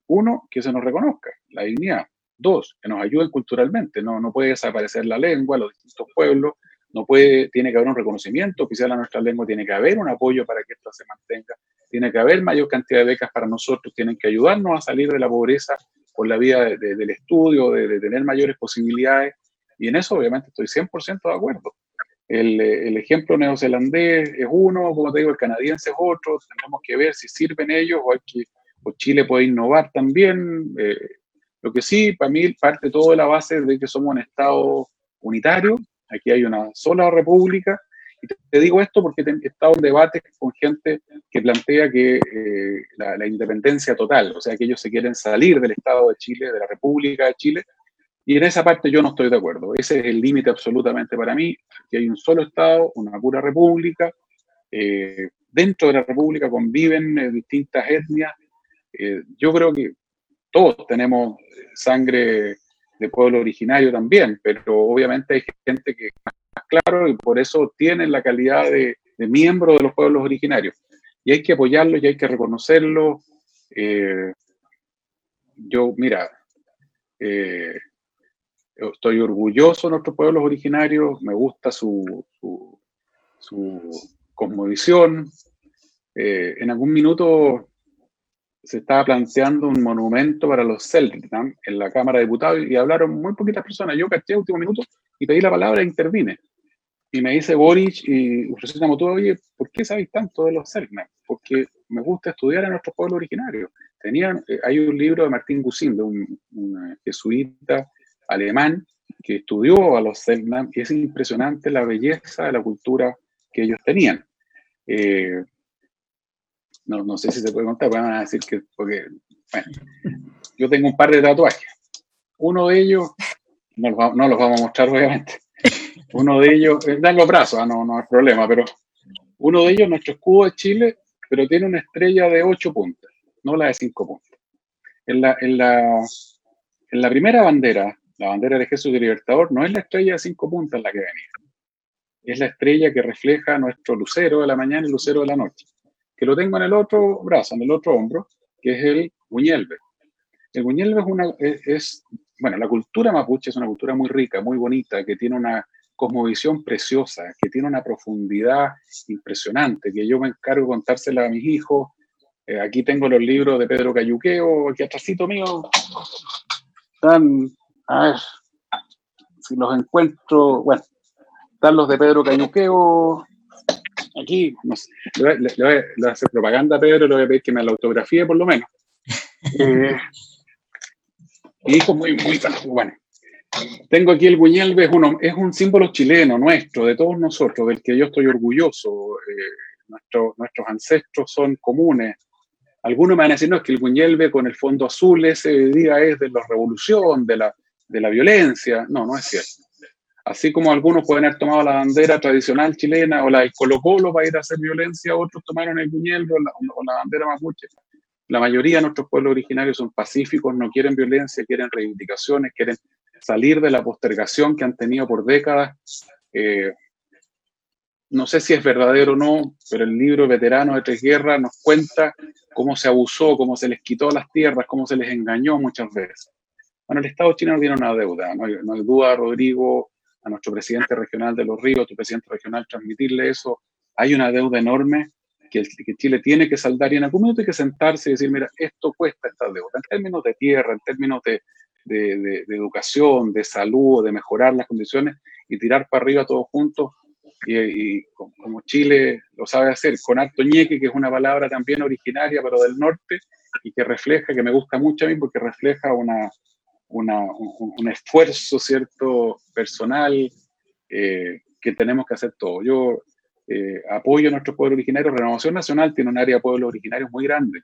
uno, que se nos reconozca la dignidad. Dos, que nos ayuden culturalmente. No, no puede desaparecer la lengua, los distintos pueblos. No puede, tiene que haber un reconocimiento oficial a nuestra lengua, tiene que haber un apoyo para que esto se mantenga, tiene que haber mayor cantidad de becas para nosotros, tienen que ayudarnos a salir de la pobreza por la vía del estudio, de, tener mayores posibilidades. Y en eso obviamente estoy 100% de acuerdo. El, ejemplo neozelandés es uno, como te digo, el canadiense es otro, tenemos que ver si sirven ellos o, hay que, Chile puede innovar también. Eh, lo que sí, para mí parte todo la base de que somos un Estado unitario, aquí hay una sola república, y te, digo esto porque he estado en debates con gente que plantea que eh, la, independencia total, o sea, que ellos se quieren salir del Estado de Chile, de la República de Chile, y en esa parte yo no estoy de acuerdo. Ese es el límite absolutamente para mí, que hay un solo Estado, una pura república. Eh, dentro de la república conviven eh, distintas etnias. Eh, yo creo que todos tenemos sangre de pueblo originario también, pero obviamente hay gente que es más claro y por eso tienen la calidad de, de miembro de los pueblos originarios. Y hay que apoyarlo y hay que reconocerlo. yo, mira, estoy orgulloso de nuestros pueblos originarios, me gusta su, su, su cosmovisión. Eh, en algún minuto se estaba planteando un monumento para los Celtics en la Cámara de Diputados y hablaron muy poquitas personas. Yo caché último minuto y pedí la palabra e intervine. Y me dice Boric y Rosita Motu, oye, ¿por qué sabéis tanto de los Celtics? Porque me gusta estudiar a nuestros pueblos originarios. Tenían, eh, hay un libro de Martín Gusín, de un, un jesuita alemán que estudió a los Selknam y es impresionante la belleza de la cultura que ellos tenían. Eh, no, no, sé si se puede contar, van a decir que, porque, bueno, yo tengo un par de tatuajes. Uno de ellos, no los, no los vamos a mostrar obviamente, uno de ellos, eh, dan los brazos, ah, no, no hay problema, pero uno de ellos, nuestro escudo de Chile, pero tiene una estrella de ocho puntas, no la de cinco puntas. En la, en la, en la primera bandera la bandera del Ejército Libertador no es la estrella de cinco puntas la que venía. Es la estrella que refleja nuestro lucero de la mañana y lucero de la noche. Que lo tengo en el otro brazo, en el otro hombro, que es el Buñelve. El Buñelve es una, es, bueno, la cultura mapuche es una cultura muy rica, muy bonita, que tiene una cosmovisión preciosa, que tiene una profundidad impresionante, que yo me encargo de contársela a mis hijos. Eh, aquí tengo los libros de Pedro Cayuqueo, aquí atrásito mío, están a ver, si los encuentro, bueno, están los de Pedro Cañuqueo, aquí, no sé, le, voy, a hacer propaganda a Pedro, le voy a pedir que me la autografíe por lo menos. Eh, y hijo muy, muy, bueno. Tengo aquí el Guñelve, es, uno, es un símbolo chileno nuestro, de todos nosotros, del que yo estoy orgulloso. Eh, nuestros ancestros son comunes, algunos me van a decir, no, es que el Guñelve con el fondo azul ese día es de la revolución, de la, de la violencia. No, no es cierto. Así como algunos pueden haber tomado la bandera tradicional chilena o la del Colo Colo para ir a hacer violencia, otros tomaron el Guñelve o la, bandera mapuche. La mayoría de nuestros pueblos originarios son pacíficos, no quieren violencia, quieren reivindicaciones, quieren salir de la postergación que han tenido por décadas. Eh, no sé si es verdadero o no, pero el libro Veteranos de Tres Guerras nos cuenta cómo se abusó, cómo se les quitó las tierras, cómo se les engañó muchas veces. Bueno, el Estado chileno tiene una deuda, no hay, duda, Rodrigo, a nuestro presidente regional de Los Ríos, tu presidente regional, transmitirle eso. Hay una deuda enorme que, Chile tiene que saldar y en algún momento hay que sentarse y decir, mira, esto cuesta esta deuda, en términos de tierra, en términos de, de, de educación, de salud, de mejorar las condiciones y tirar para arriba todos juntos y, como Chile lo sabe hacer, con harto ñeque, que es una palabra también originaria, pero del norte, y que refleja, que me gusta mucho a mí, porque refleja una, una un, esfuerzo, ¿cierto?, personal eh, que tenemos que hacer todo. Yo eh, apoyo a nuestro pueblo originario. Renovación Nacional tiene un área de pueblos originarios muy grande.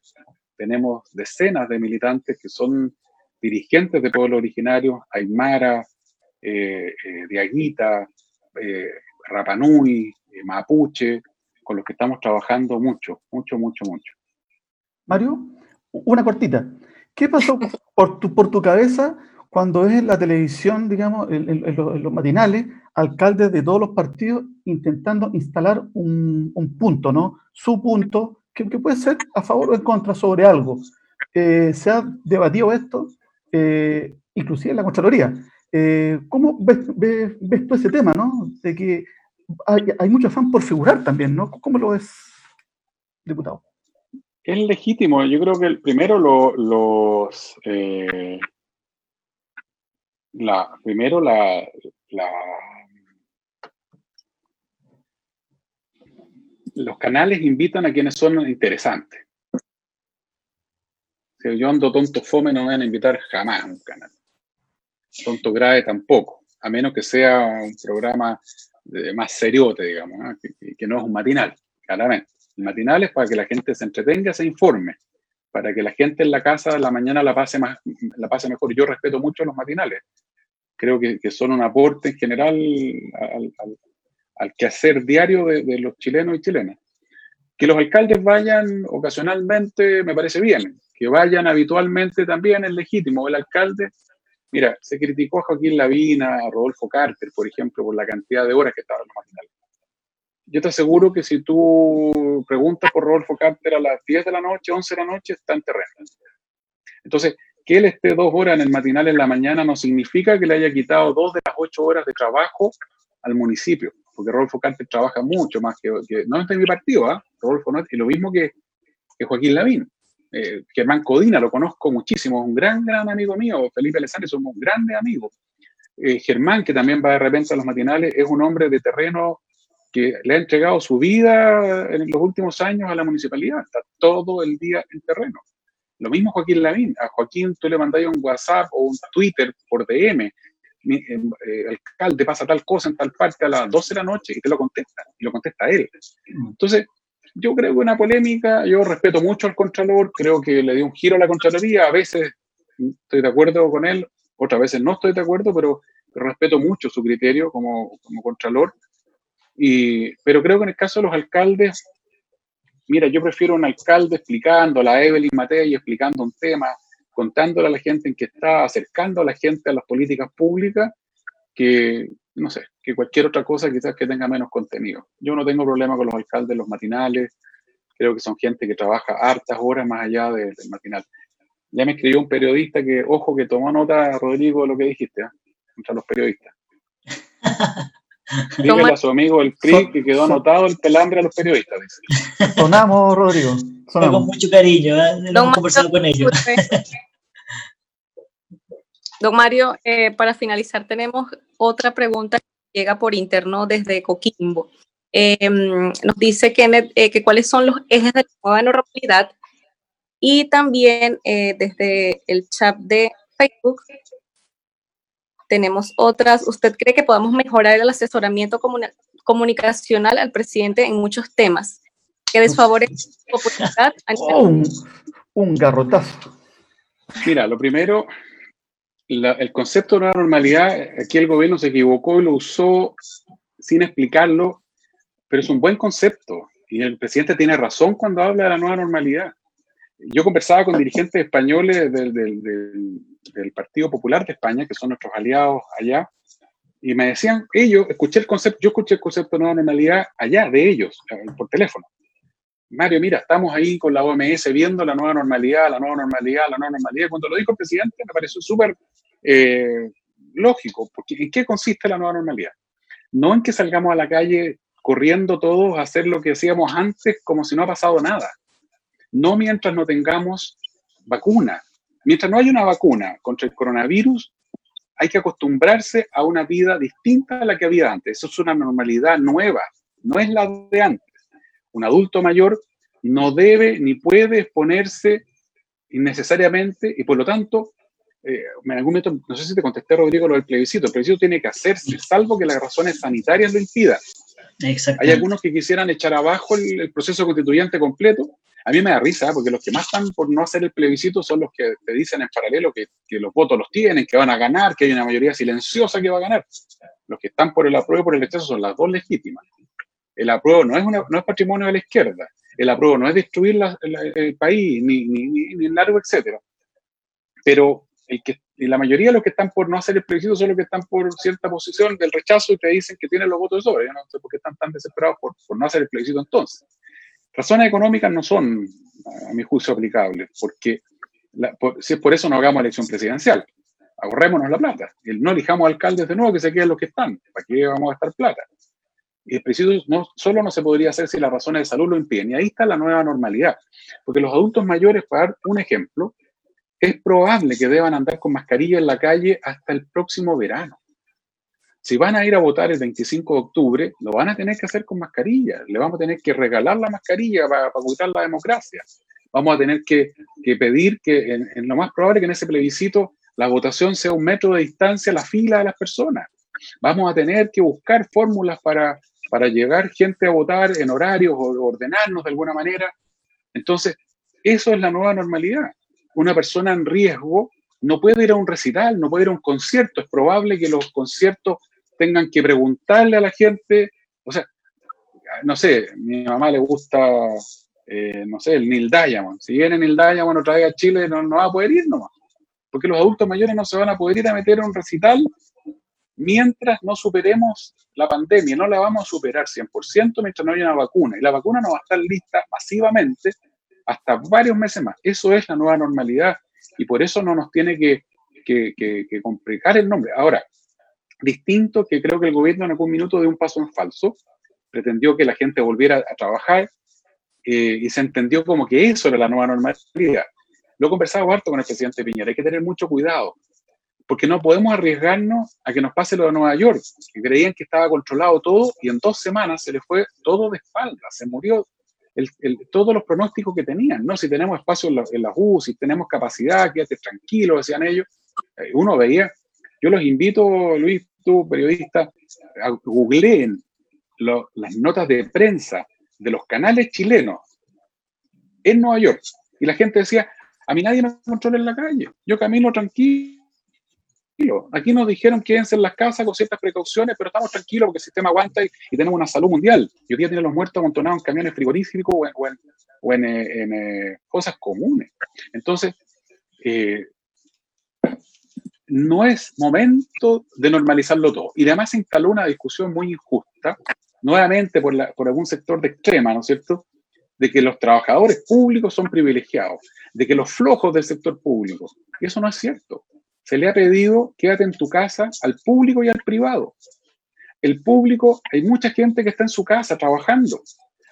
Tenemos decenas de militantes que son dirigentes de pueblos originarios, Aymara, eh, eh Diaguita, Rapanui, Mapuche, con los que estamos trabajando mucho, mucho, mucho, mucho. Mario, una cortita. ¿Qué pasó por tu, cabeza cuando ves en la televisión, digamos, en, los, matinales, alcaldes de todos los partidos intentando instalar un, punto, ¿no? Su punto, que, puede ser a favor o en contra sobre algo. Eh, se ha debatido esto, eh, inclusive en la Contraloría. ¿Cómo ves, ves, ves, todo ese tema, ¿no? De que hay, mucho afán por figurar también, ¿no? ¿Cómo lo es, diputado? Es legítimo. Yo creo que el primero los... Eh, la, primero la, los canales invitan a quienes son interesantes. Yo ando tonto fome, no me van a invitar jamás a un canal. Tonto grave tampoco, a menos que sea un programa más seriote, digamos, que, no es un matinal, claramente. El matinal es para que la gente se entretenga, se informe, para que la gente en la casa de la mañana la pase, más, la pase mejor. Yo respeto mucho los matinales. Creo que, son un aporte en general al, quehacer diario de, los chilenos y chilenas. Que los alcaldes vayan ocasionalmente me parece bien, que vayan habitualmente también es legítimo. El alcalde, mira, se criticó a Joaquín Lavina, a Rodolfo Carter, por ejemplo, por la cantidad de horas que estaban en los matinales yo te aseguro que si tú preguntas por Rodolfo Carter a las 10 de la noche, 11 de la noche, está en terreno. Entonces, que él esté dos horas en el matinal en la mañana no significa que le haya quitado dos de las ocho horas de trabajo al municipio, porque Rodolfo Carter trabaja mucho más que, no está en mi partido, ¿ah? Rodolfo no es lo mismo que, Joaquín Lavín. Eh, Germán Codina, lo conozco muchísimo, es un gran, gran amigo mío, Felipe Alessandri, somos grandes amigos. Eh, Germán, que también va de repente a los matinales, es un hombre de terreno que le ha entregado su vida en los últimos años a la municipalidad, está todo el día en terreno. Lo mismo Joaquín Lavín, a Joaquín tú le mandáis un WhatsApp o un Twitter por DM, eh, eh, alcalde pasa tal cosa en tal parte a las 12 de la noche y te lo contesta, y lo contesta él. Entonces, yo creo que una polémica, yo respeto mucho al Contralor, creo que le dio un giro a la Contraloría, a veces estoy de acuerdo con él, otras veces no estoy de acuerdo, pero, respeto mucho su criterio como, como Contralor pero creo que en el caso de los alcaldes, mira, yo prefiero un alcalde explicando a la Evelyn Matei, explicando un tema, contándole a la gente en que está, acercando a la gente a las políticas públicas, que, no sé, que cualquier otra cosa quizás que tenga menos contenido. Yo no tengo problema con los alcaldes, los matinales, creo que son gente que trabaja hartas horas más allá del matinal. Ya me escribió un periodista que, ojo, que tomó nota, Rodrigo, de lo que dijiste, ¿eh? contra los periodistas. Dígale a su amigo el PRI que quedó anotado el pelambre a los periodistas. Sonamos, Rodrigo. Con mucho cariño, ¿eh? hemos conversado con ellos. Don Mario, eh, para finalizar tenemos otra pregunta que llega por interno desde Coquimbo. Em, nos dice que, eh, que, cuáles son los ejes de la nueva normalidad y también eh, desde el chat de Facebook tenemos otras. ¿Usted cree que podamos mejorar el asesoramiento comunicacional al presidente en muchos temas? ¿Qué desfavorece su popularidad? Oh, un, garrotazo. Mira, lo primero, el concepto de nueva normalidad, aquí el gobierno se equivocó y lo usó sin explicarlo, pero es un buen concepto. Y el presidente tiene razón cuando habla de la nueva normalidad. Yo conversaba con dirigentes españoles del del Partido Popular de España, que son nuestros aliados allá, y me decían, ellos, escuché el concepto, yo escuché el concepto de nueva normalidad allá, de ellos, eh, por teléfono. Mario, mira, estamos ahí con la OMS viendo la nueva normalidad, la nueva normalidad, la nueva normalidad. Cuando lo dijo el presidente me pareció súper eh, lógico, porque ¿en qué consiste la nueva normalidad? No en que salgamos a la calle corriendo todos a hacer lo que hacíamos antes como si no ha pasado nada. No mientras no tengamos vacuna, Mientras no haya una vacuna contra el coronavirus, hay que acostumbrarse a una vida distinta a la que había antes. Eso es una normalidad nueva, no es la de antes. Un adulto mayor no debe ni puede exponerse innecesariamente y por lo tanto, eh, en algún momento, no sé si te contesté, Rodrigo, lo del plebiscito. El plebiscito tiene que hacerse, salvo que las razones sanitarias lo impidan. Hay algunos que quisieran echar abajo el proceso constituyente completo a mí me da risa, porque los que más están por no hacer el plebiscito son los que te dicen en paralelo que, los votos los tienen, que van a ganar, que hay una mayoría silenciosa que va a ganar. Los que están por el apruebo y por el rechazo son las dos legítimas. El apruebo no es, no es patrimonio de la izquierda. El apruebo no es destruir el país, ni, ni, ni, el largo, etc. Pero la mayoría de los que están por no hacer el plebiscito son los que están por cierta posición del rechazo y te dicen que tienen los votos de sobre. Yo no sé por qué están tan desesperados por no hacer el plebiscito entonces. Razones económicas no son, a mi juicio, aplicables, porque si es por eso no hagamos elección presidencial. Ahorrémonos la plata. no elijamos alcaldes de nuevo que se queden los que están. ¿Para qué vamos a gastar plata? Y el preciso no, solo no se podría hacer si las razones de salud lo impiden. Y ahí está la nueva normalidad. Porque los adultos mayores, para dar un ejemplo, es probable que deban andar con mascarilla en la calle hasta el próximo verano. Si van a ir a votar el 25 de octubre, lo van a tener que hacer con mascarilla. Le vamos a tener que regalar la mascarilla para, para la democracia. Vamos a tener que, pedir que, en, lo más probable, que en ese plebiscito la votación sea un metro de distancia a la fila de las personas. Vamos a tener que buscar fórmulas para, para llegar gente a votar en horarios o ordenarnos de alguna manera. Entonces, eso es la nueva normalidad. Una persona en riesgo no puede ir a un recital, no puede ir a un concierto. Es probable que los conciertos tengan que preguntarle a la gente, o sea, no sé, mi mamá le gusta, eh, no sé, el Neil Diamond. Si viene Neil Diamond otra vez a Chile, no, no va a poder ir nomás. Porque los adultos mayores no se van a poder ir a meter en un recital mientras no superemos la pandemia. No la vamos a superar 100% mientras no haya una vacuna. Y la vacuna no va a estar lista masivamente hasta varios meses más. Eso es la nueva normalidad y por eso no nos tiene que complicar el nombre. Ahora, distinto que creo que el gobierno en algún minuto dio un paso en falso, pretendió que la gente volviera a trabajar eh, y se entendió como que eso era la nueva normalidad. Lo he conversado harto con el presidente Piñera, hay que tener mucho cuidado, porque no podemos arriesgarnos a que nos pase lo de Nueva York, que creían que estaba controlado todo y en dos semanas se le fue todo de espalda, se murió todos los pronósticos que tenían, ¿no? Si tenemos espacio en, la, en las si tenemos capacidad, quédate tranquilo, decían ellos. Eh, uno veía yo los invito, Luis, tú, periodista, a googleen las notas de prensa de los canales chilenos en Nueva York. Y la gente decía, a mí nadie me controla en la calle, yo camino tranquilo. Aquí nos dijeron quédense en las casas con ciertas precauciones, pero estamos tranquilos porque el sistema aguanta y, tenemos una salud mundial. Y hoy día tienen los muertos amontonados en camiones frigoríficos o en, eh, cosas comunes. Entonces, eh, no es momento de normalizarlo todo. Y además se instaló una discusión muy injusta, nuevamente por, por algún sector de extrema, ¿no es cierto?, de que los trabajadores públicos son privilegiados, de que los flojos del sector público. Y eso no es cierto. Se le ha pedido quédate en tu casa al público y al privado. El público, hay mucha gente que está en su casa trabajando.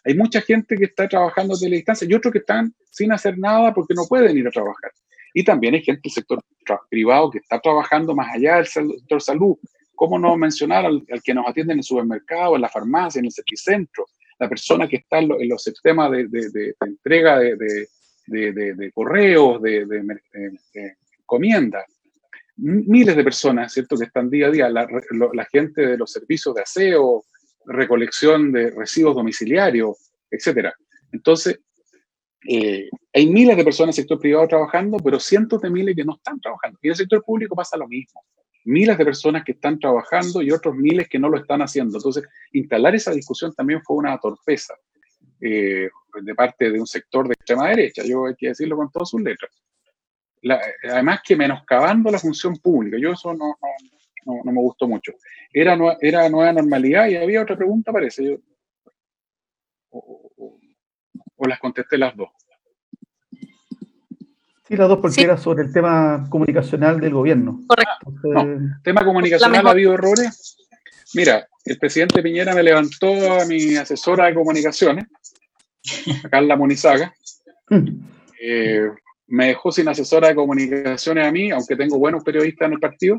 Hay mucha gente que está trabajando desde la distancia y otros que están sin hacer nada porque no pueden ir a trabajar. Y también hay gente del sector privado que está trabajando más allá del sector salud. ¿Cómo no mencionar al, que nos atiende en el supermercado, en la farmacia, en el servicentro? La persona que está en, los sistemas de, de, entrega de, correos, de, encomiendas. Miles de personas, ¿cierto?, que están día a día. La, la gente de los servicios de aseo, recolección de residuos domiciliarios, etcétera. Entonces, eh, hay miles de personas en el sector privado trabajando, pero cientos de miles que no están trabajando. Y en el sector público pasa lo mismo. Miles de personas que están trabajando y otros miles que no lo están haciendo. Entonces, instalar esa discusión también fue una torpeza eh, de parte de un sector de extrema derecha. Yo hay que decirlo con todas sus letras. además que menoscabando la función pública. Yo eso no, no, no, me gustó mucho. Era, era nueva normalidad y había otra pregunta, parece. O las contesté las dos? Sí, las dos porque era sobre el tema comunicacional del gobierno. Correcto. tema comunicacional, ¿ha habido errores? Mira, el presidente Piñera me levantó a mi asesora de comunicaciones, a Carla Munizaga. Mm. Eh, me dejó sin asesora de comunicaciones a mí, aunque tengo buenos periodistas en el partido,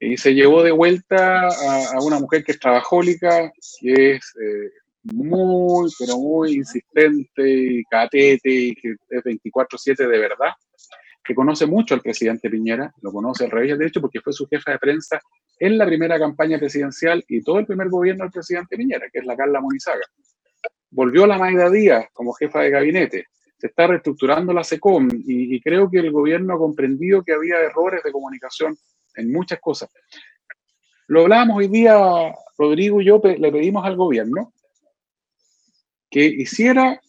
y se llevó de vuelta a, una mujer que es trabajólica, que es eh, muy, pero muy insistente catete que es 24-7 de verdad, que conoce mucho al presidente Piñera, lo conoce al revés de hecho porque fue su jefa de prensa en la primera campaña presidencial y todo el primer gobierno del presidente Piñera, que es la Carla Monizaga. Volvió la Maida Díaz como jefa de gabinete. Se está reestructurando la SECOM y, y creo que el gobierno ha comprendido que había errores de comunicación en muchas cosas. Lo hablábamos hoy día, Rodrigo y yo le pedimos al gobierno que hiciera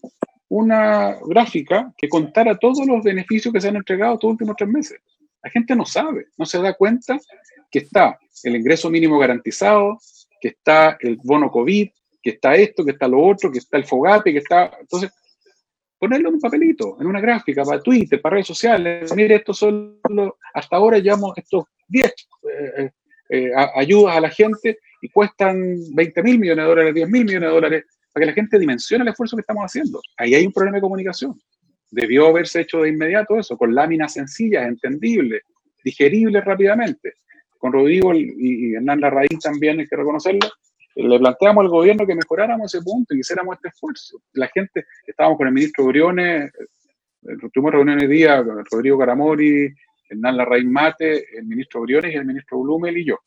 una gráfica que contara todos los beneficios que se han entregado estos últimos tres meses. La gente no sabe, no se da cuenta que está el ingreso mínimo garantizado, que está el bono COVID, que está esto, que está lo otro, que está el FOGAPE, que está... Entonces, ponerlo en un papelito, en una gráfica, para Twitter, para redes sociales. Mire, esto son hasta ahora llevamos estos 10 eh, eh, eh, ayudas a la gente y cuestan 20 mil millones de dólares, 10 mil millones de dólares para que la gente dimensione el esfuerzo que estamos haciendo. Ahí hay un problema de comunicación. Debió haberse hecho de inmediato eso, con láminas sencillas, entendibles, digeribles rápidamente, con Rodrigo y, Hernán Larraín también, hay que reconocerlo, le planteamos al gobierno que mejoráramos ese punto y hiciéramos este esfuerzo. La gente, estábamos con el ministro Briones, tuvimos reuniones día Rodrigo Caramori, Hernán Larraín Mate, el ministro Briones y el ministro Blumel y yo.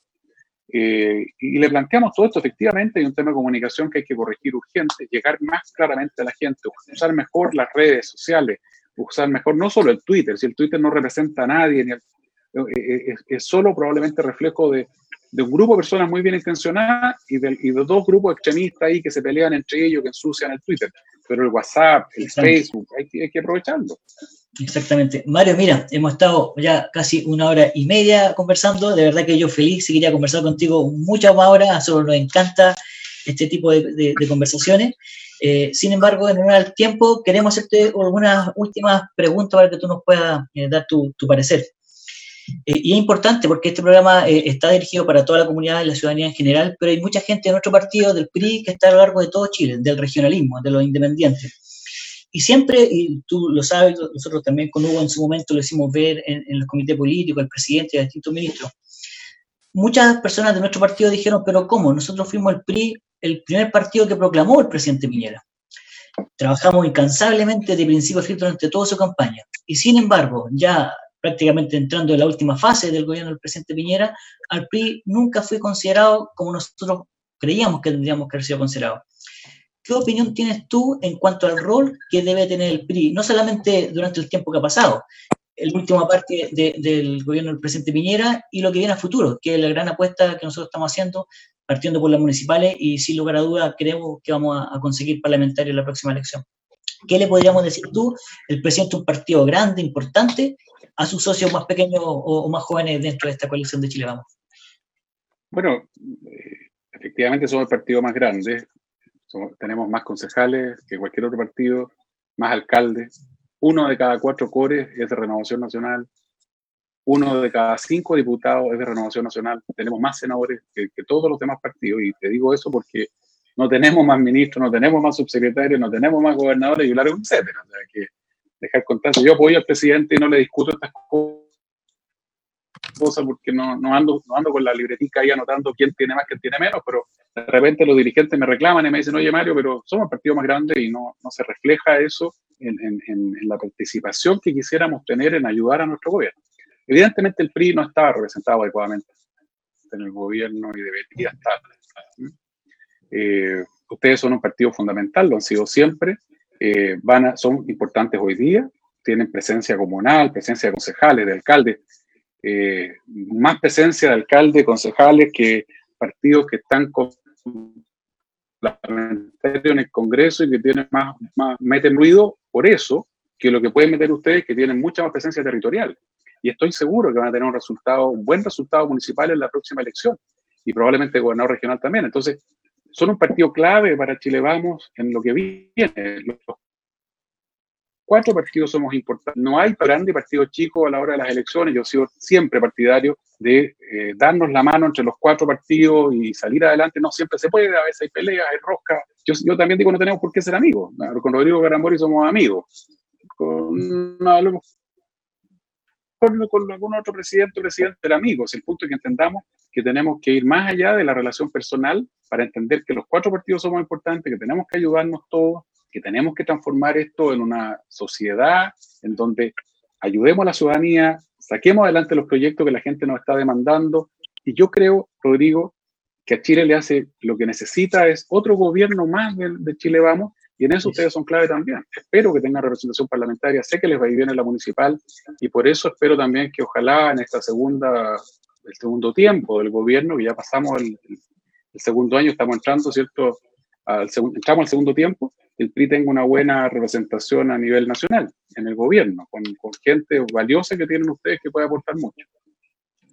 Eh, y le planteamos todo esto, efectivamente, hay un tema de comunicación que hay que corregir urgente, llegar más claramente a la gente, usar mejor las redes sociales, usar mejor no solo el Twitter, si el Twitter no representa a nadie, ni eh, eh, es, solo probablemente reflejo de, de, un grupo de personas muy bien intencionadas y de, y de dos grupos extremistas ahí que se pelean entre ellos, que ensucian el Twitter. Pero el WhatsApp, el Facebook, hay, hay que aprovecharlo. Exactamente. Mario, mira, hemos estado ya casi una hora y media conversando. De verdad que yo feliz y quería conversar contigo muchas más horas. Solo nos encanta este tipo de, conversaciones. Eh, sin embargo, en honor al tiempo, queremos hacerte algunas últimas preguntas para que tú nos puedas eh, dar tu, parecer. Eh, y es importante porque este programa está dirigido para toda la comunidad y la ciudadanía en general, pero hay mucha gente de nuestro partido, del PRI, que está a lo largo de todo Chile, del regionalismo, de los independientes. Y siempre, y tú lo sabes, nosotros también con Hugo en su momento lo hicimos ver en, en el comité político, el presidente y distintos ministros. Muchas personas de nuestro partido dijeron, pero ¿cómo? Nosotros fuimos el PRI, el primer partido que proclamó el presidente Piñera. Trabajamos incansablemente de principio a fin durante toda su campaña. Y sin embargo, ya prácticamente entrando en la última fase del gobierno del presidente Piñera, al PRI nunca fue considerado como nosotros creíamos que tendríamos que haber sido considerado. ¿Qué opinión tienes tú en cuanto al rol que debe tener el PRI, no solamente durante el tiempo que ha pasado, el última parte del gobierno del presidente Piñera y lo que viene a futuro, que es la gran apuesta que nosotros estamos haciendo, partiendo por las municipales y sin lugar a duda creemos que vamos a, conseguir parlamentarios en la próxima elección. ¿Qué le podríamos decir tú, el presidente de un partido grande, importante, a sus socios más pequeños o, más jóvenes dentro de esta coalición de Chile Vamos? Bueno, efectivamente somos el partido más grande, tenemos más concejales que cualquier otro partido, más alcaldes. Uno de cada cuatro cores es de Renovación Nacional. Uno de cada cinco diputados es de Renovación Nacional. Tenemos más senadores que, todos los demás partidos. Y te digo eso porque no tenemos más ministros, no tenemos más subsecretarios, no tenemos más gobernadores y largo etcétera. O sea, que dejar contarse. Yo apoyo al presidente y no le discuto estas cosas porque no, no, ando, no ando con la libretica ahí anotando quién tiene más, quién tiene menos, pero de repente los dirigentes me reclaman y me dicen, oye Mario, pero somos el partido más grande y no, no se refleja eso en, en, la participación que quisiéramos tener en ayudar a nuestro gobierno. Evidentemente el PRI no estaba representado adecuadamente en el gobierno y debería estar. Eh, ustedes son un partido fundamental, lo han sido siempre, eh, van son importantes hoy día, tienen presencia comunal, presencia de concejales, de alcaldes, eh, más presencia de alcaldes, concejales que partidos que están con en el Congreso y que tienen más, más, meten ruido por eso que lo que pueden meter ustedes que tienen mucha más presencia territorial. Y estoy seguro que van a tener un resultado, un buen resultado municipal en la próxima elección y probablemente gobernador regional también. Entonces, son un partido clave para Chile Vamos en lo que viene. Los cuatro partidos somos importantes. No hay grande partido chico a la hora de las elecciones. Yo he sido siempre partidario de eh, darnos la mano entre los cuatro partidos y salir adelante. No siempre se puede, a veces hay peleas, hay rosca. Yo, yo también digo, no tenemos por qué ser amigos. Con Rodrigo Garambori somos amigos. Con, no, con, algún otro presidente o presidente era amigos. El punto es que entendamos que tenemos que ir más allá de la relación personal para entender que los cuatro partidos somos importantes, que tenemos que ayudarnos todos, que tenemos que transformar esto en una sociedad en donde ayudemos a la ciudadanía, saquemos adelante los proyectos que la gente nos está demandando. Y yo creo, Rodrigo, que a Chile le hace lo que necesita es otro gobierno más de, Chile Vamos, y en eso ustedes son clave también. Espero que tengan representación parlamentaria, sé que les va a ir bien en la municipal, y por eso espero también que ojalá en esta segunda, el segundo tiempo del gobierno, que ya pasamos el, el segundo año, estamos entrando, ¿cierto? Al, entramos al segundo tiempo, el PRI tenga una buena representación a nivel nacional, en el gobierno, con, gente valiosa que tienen ustedes que puede aportar mucho.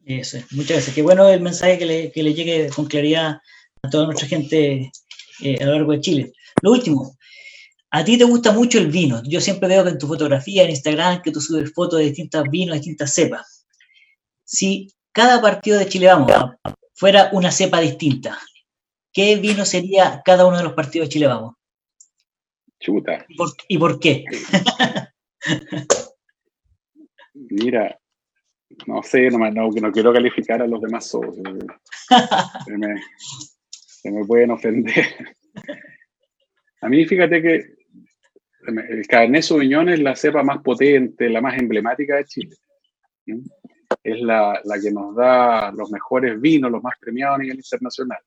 Eso, muchas gracias. Qué bueno el mensaje que le, que le llegue con claridad a toda nuestra gente eh, a lo largo de Chile. Lo último, a ti te gusta mucho el vino. Yo siempre veo que en tu fotografía en Instagram que tú subes fotos de distintos vinos, distintas cepas. Si cada partido de Chile Vamos fuera una cepa distinta, ¿qué vino sería cada uno de los partidos de Chile Vamos? Chuta. ¿Y por, qué? Mira, no sé, no, no, no quiero calificar a los demás socios. se, me, se me pueden ofender. A mí, fíjate que el Cabernet Sauvignon es la cepa más potente, la más emblemática de Chile. Es la, la, que nos da los mejores vinos, los más premiados a nivel internacional.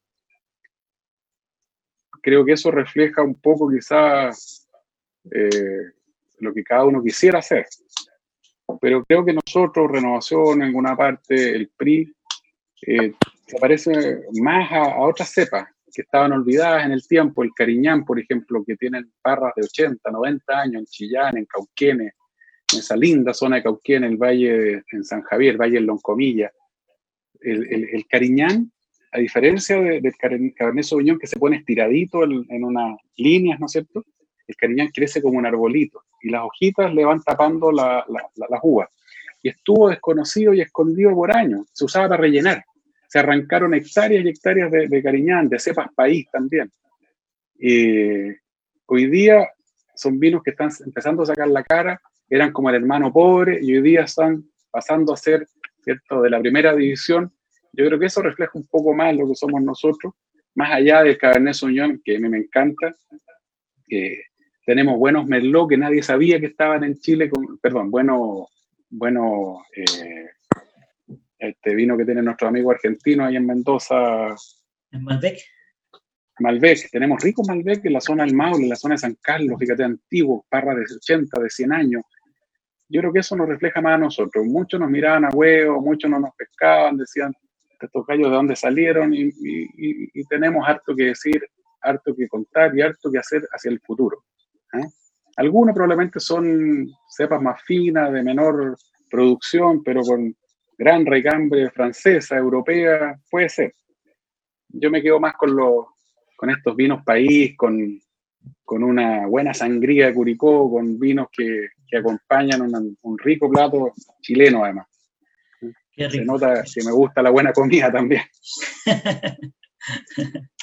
Creo que eso refleja un poco quizás eh, lo que cada uno quisiera hacer. Pero creo que nosotros, Renovación, en alguna parte, el PRI, eh, se parece más a, a otras cepas que estaban olvidadas en el tiempo, el Cariñán, por ejemplo, que tienen parras de 80, 90 años en Chillán, en Cauquenes, en esa linda zona de Cauquén, el valle en San Javier, valle en Loncomilla. El, el, Cariñán, a diferencia del Cabernet Sauvignon que se pone estiradito en, en unas líneas, ¿no es cierto? El Cariñán crece como un arbolito y las hojitas le van tapando la, la, las uvas. Y estuvo desconocido y escondido por años. Se usaba para rellenar se arrancaron hectáreas y hectáreas de, cariñán, de cepas país también. hoy día son vinos que están empezando a sacar la cara, eran como el hermano pobre y hoy día están pasando a ser, ¿cierto?, de la primera división. Yo creo que eso refleja un poco más lo que somos nosotros, más allá del Cabernet Sauvignon, que a mí me encanta, que tenemos buenos Merlot que nadie sabía que estaban en Chile, con, perdón, buenos bueno, eh, este vino que tiene nuestro amigo argentino ahí en Mendoza. ¿En Malbec? Malbec, tenemos rico Malbec en la zona del Maule, en la zona de San Carlos, fíjate, antiguo, parra de 80, de 100 años. Yo creo que eso nos refleja más a nosotros. Muchos nos miraban a huevo, muchos no nos pescaban, decían, estos gallos de dónde salieron, y, tenemos harto que decir, harto que contar y harto que hacer hacia el futuro. ¿eh? Algunos probablemente son cepas más finas, de menor producción, pero con gran recambre francesa, europea, puede ser. Yo me quedo más con, los, con estos vinos país, con, con una buena sangría de Curicó, con vinos que, que acompañan un rico plato chileno además. Se nota que me gusta la buena comida también.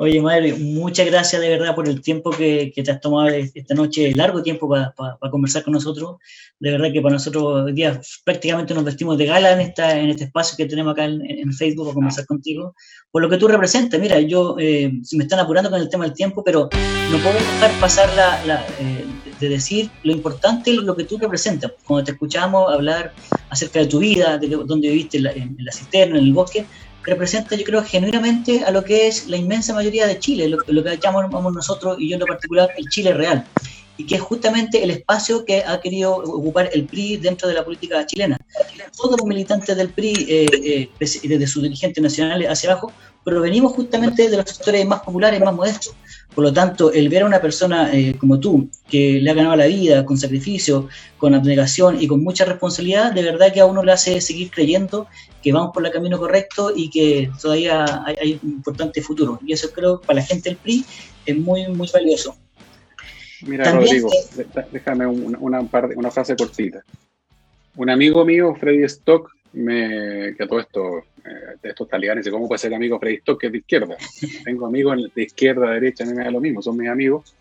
Oye, madre, muchas gracias de verdad por el tiempo que, te has tomado esta noche, largo tiempo para conversar con nosotros. De verdad que para nosotros hoy día prácticamente nos vestimos de gala en, esta, en este espacio que tenemos acá en, Facebook para conversar contigo. Por lo que tú representas, mira, yo eh, me están apurando con el tema del tiempo, pero no puedo dejar pasar la, eh, de decir lo importante lo que tú representas. Cuando te escuchamos hablar acerca de tu vida, de dónde viviste en la, en la cisterna, en el bosque, representa, yo creo, genuinamente a lo que es la inmensa mayoría de Chile, lo, lo que llamamos nosotros, y yo en lo particular, el Chile real, y que es justamente el espacio que ha querido ocupar el PRI dentro de la política chilena. Todos los militantes del PRI, eh, eh, desde sus dirigentes nacionales hacia abajo, provenimos justamente de los sectores más populares, más modestos. Por lo tanto, el ver a una persona eh, como tú, que le ha ganado la vida con sacrificio, con abnegación y con mucha responsabilidad, de verdad que a uno le hace seguir creyendo que vamos por el camino correcto y que todavía hay, un importante futuro. Y eso creo para la gente del PRI es muy, muy valioso. Mira, Rodrigo, déjame una, una, frase cortita. Un amigo mío, Freddy Stock, me, que todo esto, eh, de estos talibanes, ¿cómo puede ser amigo Freddy Stock que es de izquierda? Tengo amigos de izquierda, derecha, a mí me da lo mismo, son mis amigos,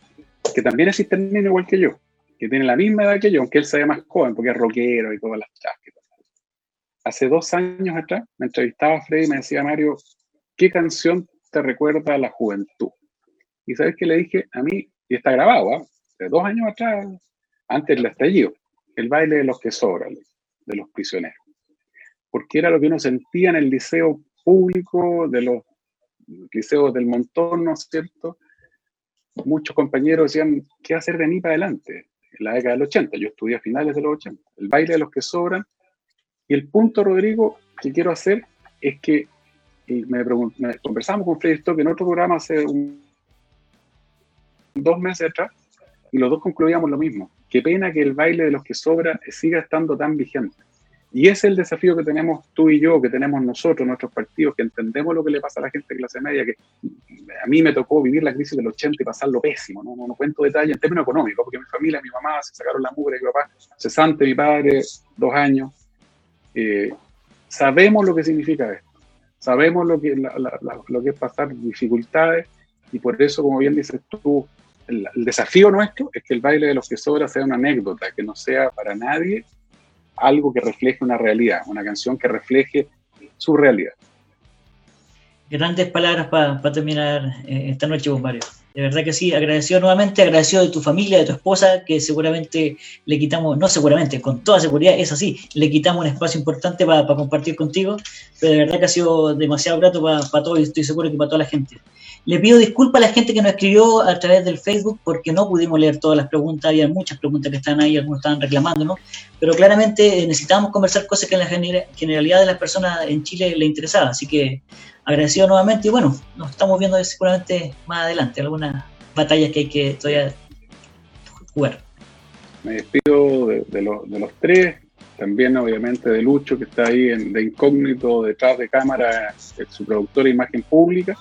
que también existen igual que yo, que tienen la misma edad que yo, aunque él sea más joven, porque es rockero y todas las chascas. Hace dos años atrás me entrevistaba Freddy y me decía, Mario, ¿qué canción te recuerda a la juventud? Y sabes que le dije, a mí y está grabado, ¿eh? de dos años atrás, antes del estallido, el baile de los que sobran, de los prisioneros. Porque era lo que uno sentía en el liceo público, de los liceos del montón, ¿no es cierto? Muchos compañeros decían, ¿qué hacer de mí para adelante? En la década del 80, yo estudié a finales de los 80, el baile de los que sobran. Y el punto, Rodrigo, que quiero hacer es que me, me conversamos con Freddy Stock en otro programa hace un dos meses atrás y los dos concluíamos lo mismo. Qué pena que el baile de los que sobra siga estando tan vigente. Y ese es el desafío que tenemos tú y yo, que tenemos nosotros, nuestros partidos, que entendemos lo que le pasa a la gente de clase media, que a mí me tocó vivir la crisis del 80 y pasarlo pésimo, no, no, cuento detalles en términos económicos, porque mi familia, mi mamá se sacaron la mugre, mi papá cesante, mi padre dos años. Eh, sabemos lo que significa esto, sabemos lo que, lo que es pasar dificultades y por eso, como bien dices tú, el, desafío nuestro es que el baile de los que sobra sea una anécdota, que no sea para nadie algo que refleje una realidad, una canción que refleje su realidad. Grandes palabras para terminar eh, esta noche, vos, Mario. De verdad que sí, agradecido nuevamente, agradecido de tu familia, de tu esposa, que seguramente le quitamos, no seguramente, con toda seguridad, es así, le quitamos un espacio importante para compartir contigo, pero de verdad que ha sido demasiado grato para todos y estoy seguro que para toda la gente. Le pido disculpas a la gente que nos escribió a través del Facebook porque no pudimos leer todas las preguntas, había muchas preguntas que están ahí, algunos estaban reclamándonos, pero claramente necesitábamos conversar cosas que en la generalidad de las personas en Chile le interesaba, así que agradecido nuevamente y bueno, nos estamos viendo seguramente más adelante, algunas batallas que hay que todavía jugar. Me despido de, los tres, también obviamente de Lucho que está ahí de incógnito detrás de cámara, su productora de imagen pública.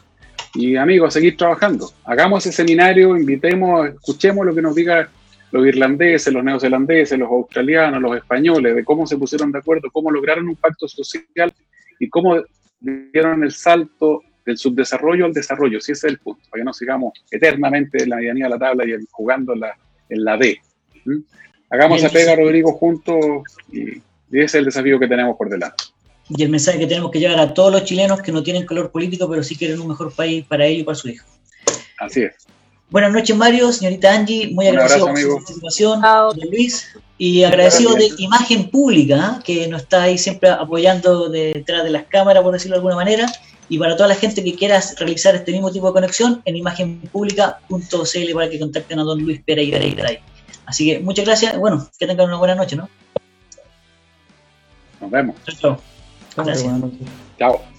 Y amigos, seguir trabajando. Hagamos ese seminario, invitemos, escuchemos lo que nos digan los irlandeses, los neozelandeses, los australianos, los españoles, de cómo se pusieron de acuerdo, cómo lograron un pacto social y cómo dieron el salto del subdesarrollo al desarrollo, si ese es el punto, para que no sigamos eternamente en la medianía de la tabla y jugando en la, en la D. Hagamos a pega, Rodrigo, juntos y, ese es el desafío que tenemos por delante. Y el mensaje que tenemos que llevar a todos los chilenos que no tienen color político, pero sí quieren un mejor país para ellos y para su hijo. Así es. Buenas noches, Mario, señorita Angie, muy agradecido por su participación, Luis, y agradecido de Imagen Pública, que nos está ahí siempre apoyando detrás de las cámaras, por decirlo de alguna manera, y para toda la gente que quiera realizar este mismo tipo de conexión, en imagenpublica.cl para que contacten a don Luis Pereira. Así que muchas gracias, bueno, que tengan una buena noche, ¿no? Nos vemos. Chao. Gracias. Chao.